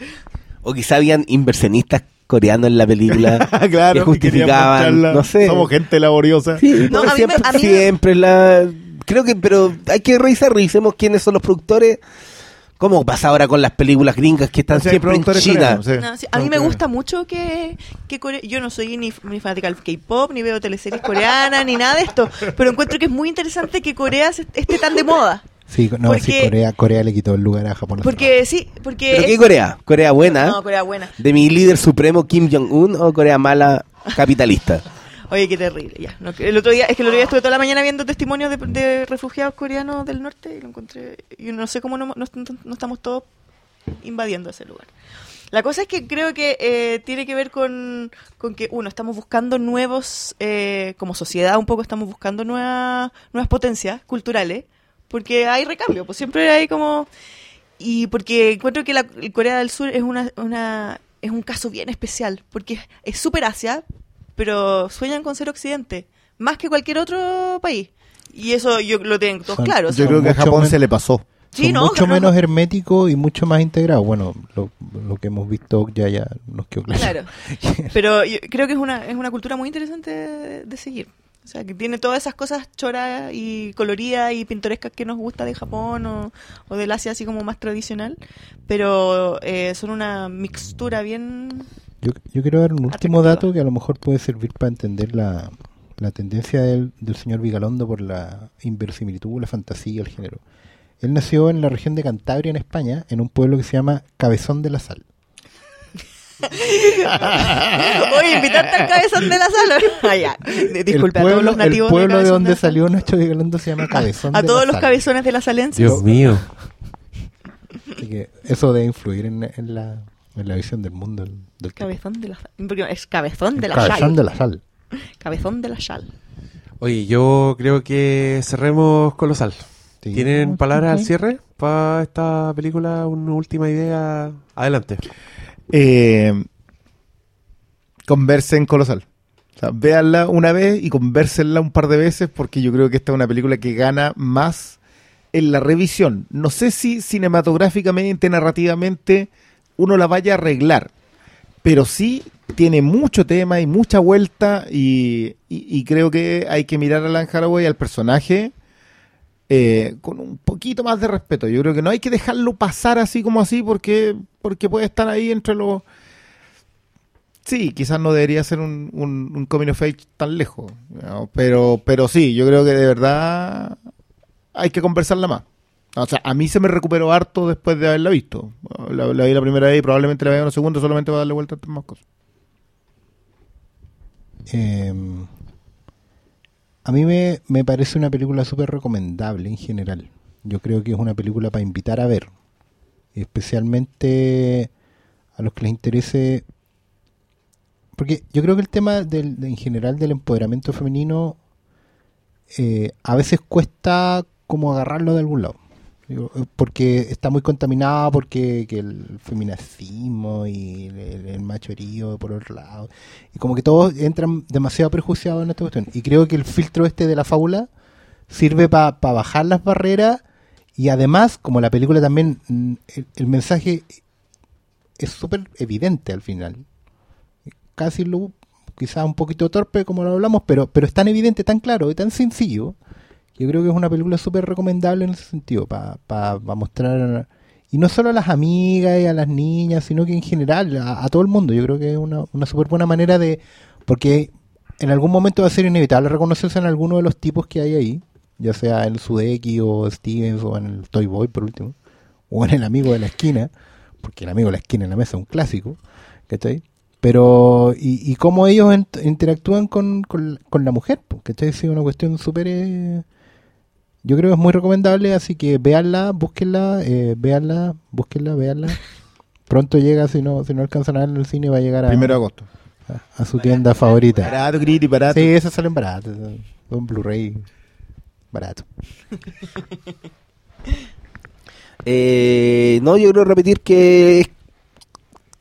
O quizá habían inversionistas coreanos en la película claro, que justificaban, no sé. Somos gente laboriosa. Sí, No, porque a mí me- siempre, a mí me- siempre la... Creo que, pero hay que revisar, revisemos quiénes son los productores. ¿Cómo pasa ahora con las películas gringas que están O sea, hay siempre en productores China? coreanos, sí. No, sí, a mí me gusta mucho que, que Corea- yo no soy ni, ni fanática del K-pop, ni veo teleseries coreanas, ni nada de esto, pero encuentro que es muy interesante que Corea se- esté tan de moda. Sí, no, sí, Corea, Corea le quitó el lugar a Japón. Porque sí, porque... ¿Pero qué Corea? ¿Corea buena? No, Corea buena. ¿De mi líder supremo Kim Jong-un o Corea mala capitalista? Oye, qué terrible, ya. No, el otro día, es que el otro día estuve toda la mañana viendo testimonios de, de refugiados coreanos del norte y lo encontré, y no sé cómo no, no- no estamos todos invadiendo ese lugar. La cosa es que creo que eh, tiene que ver con, con que, uno, estamos buscando nuevos, eh, como sociedad un poco estamos buscando nuevas, nuevas potencias culturales, porque hay recambio, pues siempre hay como... Y porque encuentro que la el Corea del Sur es una, una es un caso bien especial, porque es super Asia, pero sueñan con ser Occidente, más que cualquier otro país. Y eso yo lo tengo todos claro. Yo creo que a Japón se le pasó. sí, son no, mucho no, menos no. herméticos y mucho más integrados. Bueno, lo, lo que hemos visto ya ya nos quedó claro. Claro. Pero yo creo que es una, es una cultura muy interesante de, de seguir. O sea, que tiene todas esas cosas choras y coloridas y pintorescas que nos gusta de Japón o, o del Asia así como más tradicional. Pero eh, son una mixtura bien... Yo, yo quiero dar un último Atractiva. dato que a lo mejor puede servir para entender la, la tendencia del, del señor Vigalondo por la inverosimilitud, la fantasía, el género. Él nació en la región de Cantabria, en España, en un pueblo que se llama Cabezón de la Sal. Oye, invitarte al cabezón de la sala. Ah, ya. Disculpe el pueblo, a todos los nativos el pueblo de, Cabezón donde la Sal. salió nuestro Vigalondo se llama Cabezón A de todos la los Sal. cabezones de la Salencia. Dios mío. Así que eso debe influir en, en la, en la visión del mundo. del- del tipo. Cabezón de la Sal. Porque es cabezón de la Cabezón Sal. de la Sal. Cabezón de la Sal. Oye, yo creo que cerremos Colosal. Sí. ¿Tienen palabras al cierre para esta película? Una última idea. Adelante. Eh, Conversen Colosal. O sea, véanla una vez y conversenla un par de veces porque yo creo que esta es una película que gana más en la revisión. No sé si cinematográficamente, narrativamente, uno la vaya a arreglar, pero sí tiene mucho tema y mucha vuelta y, creo que hay que mirar a Lan Haraway, al personaje, eh, con un poquito más de respeto. Yo creo que no hay que dejarlo pasar así como así porque, porque puede estar ahí entre los... Sí, quizás no debería ser un, un, coming of age tan lejos, pero, pero sí, yo creo que de verdad hay que conversarla más. O sea, a mí se me recuperó harto después de haberla visto. La, vi la primera vez y probablemente la vea una segunda solamente para darle vuelta a más cosas. Eh, a mí me, me parece una película súper recomendable en general. Yo creo que es una película para invitar a ver. Especialmente a los que les interese. Porque yo creo que el tema del, de- en general del empoderamiento femenino eh, a veces cuesta como agarrarlo de algún lado. Eh, Porque está muy contaminado, porque que el feminacismo y el, el- el macho herido por otro lado. Y como que todos entran demasiado prejuiciados en esta cuestión. Y creo que el filtro este de la fábula sirve para bajar las barreras y además, como la película también, mm, el, el mensaje es súper evidente al final. Casi lo, quizás un poquito torpe como lo hablamos, pero, pero es tan evidente, tan claro y tan sencillo. Yo creo que es una película súper recomendable en ese sentido, para mostrar, y no solo a las amigas y a las niñas, sino que en general, a, todo el mundo. Yo creo que es una, una súper buena manera de, porque en algún momento va a ser inevitable reconocerse en alguno de los tipos que hay ahí, ya sea en Sudeki o Stevens o en el Toy Boy por último, o en el amigo de la esquina, porque el amigo de la esquina en la mesa es un clásico, ¿cachai? Pero, y, y cómo ellos int- interactúan con, con, con la mujer, ¿cachai? Es una cuestión súper... eh, yo creo que es muy recomendable, así que véanla, búsquenla, eh, véanla, búsquenla, véanla. Pronto llega, si no, si no alcanzan a ver en el cine, va a llegar a, Primero de agosto. a, a su tienda favorita. Barato, Criti, barato. Sí, esas salen baratas. Un Blu-ray barato. Eh, no, yo quiero repetir que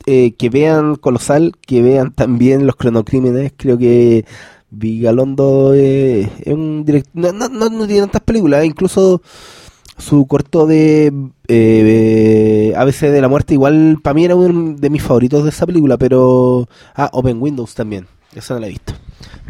eh, que vean Colosal, que vean también Los Cronocrímenes. Creo que Vigalondo eh, es un director. No, no, no, no tiene tantas películas, incluso su corto de eh, ABC de la muerte, igual para mí era uno de mis favoritos de esa película, pero. Ah, Open Windows también, esa no la he visto.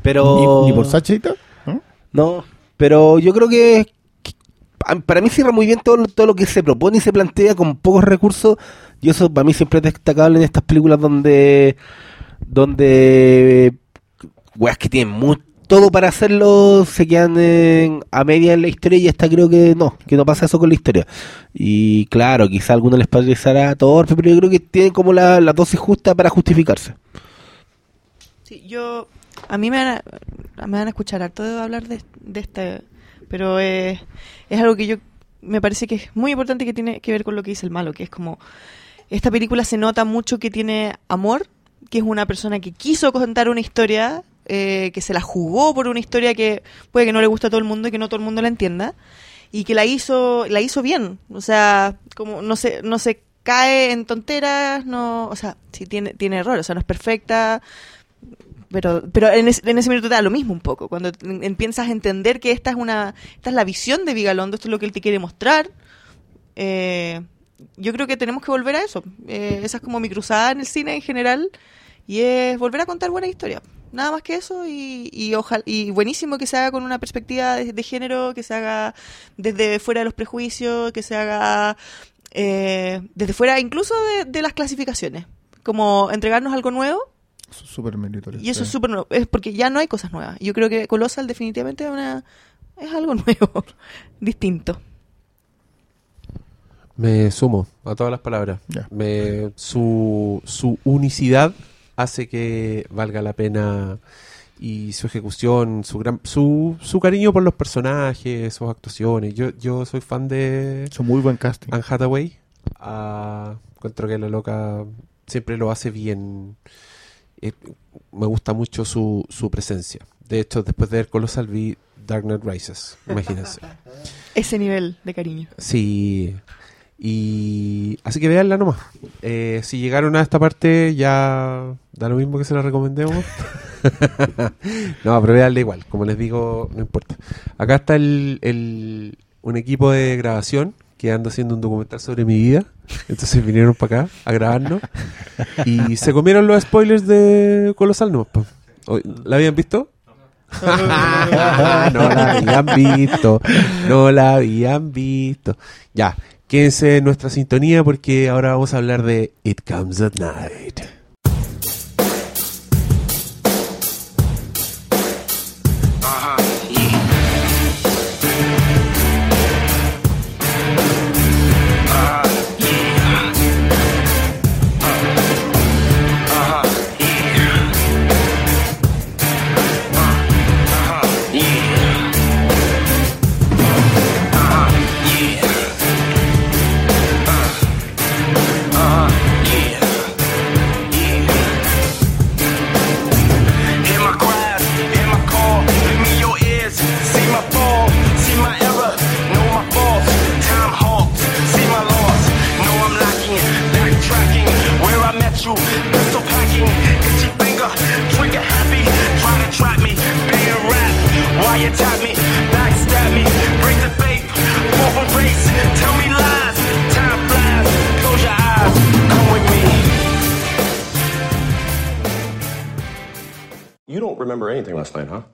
Pero. ¿Ni, ni por Sachita? ¿no? No, pero yo creo que, que pa- para mí cierra muy bien todo, lo- todo lo que se propone y se plantea con pocos recursos. Y eso para mí siempre es destacable en estas películas donde donde weas que tienen todo para hacerlo se quedan en- a media en la historia y esta creo que no, que no pasa eso con la historia. Y claro, quizá a algunos les parecerá torpe, pero yo creo que tienen como la, la dosis justa para justificarse. Sí, yo. A mí me van a, me van a escuchar harto de hablar de, de este. Pero eh, es algo que yo. Me parece que es muy importante que tiene que ver con lo que dice el malo, que es como. Esta película se nota mucho que tiene amor, que es una persona que quiso contar una historia, eh, que se la jugó por una historia que puede que no le guste a todo el mundo y que no todo el mundo la entienda, y que la hizo, la hizo bien. O sea, como no se, no se cae en tonteras, no, o sea, sí tiene, tiene errores, o sea, no es perfecta, pero pero en, ese- en ese minuto te da lo mismo un poco. Cuando empiezas a entender que esta es una esta es la visión de Vigalondo esto es lo que él te quiere mostrar eh, yo creo que tenemos que volver a eso. Eh, esa es como mi cruzada en el cine en general y es volver a contar buenas historias nada más que eso y y, ojalá, y buenísimo que se haga con una perspectiva de, de género que se haga desde fuera de los prejuicios que se haga eh, desde fuera incluso de, de las clasificaciones como entregarnos algo nuevo Súper meritorio. y eso es súper nuevo, es porque ya no hay cosas nuevas. Yo creo que Colossal definitivamente es, una, es algo nuevo, distinto. Me sumo a todas las palabras. Me, su, su unicidad hace que valga la pena y su ejecución, su gran, su, su cariño por los personajes, sus actuaciones. Yo, yo soy fan de Es un muy buen casting. Anne Hathaway. Ah, encuentro que la loca siempre lo hace bien. Eh, me gusta mucho su, su presencia. De hecho, después de ver Colossal vi Dark Knight Rises. Imagínense. Ese nivel de cariño. Sí. Y así que véanla nomás. Eh, si llegaron a esta parte ya Da lo mismo que se la recomendemos. no, pero véanla igual. Como les digo, no importa. Acá está el, el- un equipo de grabación que anda haciendo un documental sobre mi vida. Entonces vinieron para acá a grabarnos. Y se comieron los spoilers de Colosal no ¿La habían visto? no la habían visto. No la habían visto. Ya, quédense en nuestra sintonía porque ahora vamos a hablar de It Comes at Night. Don't remember anything last night, huh?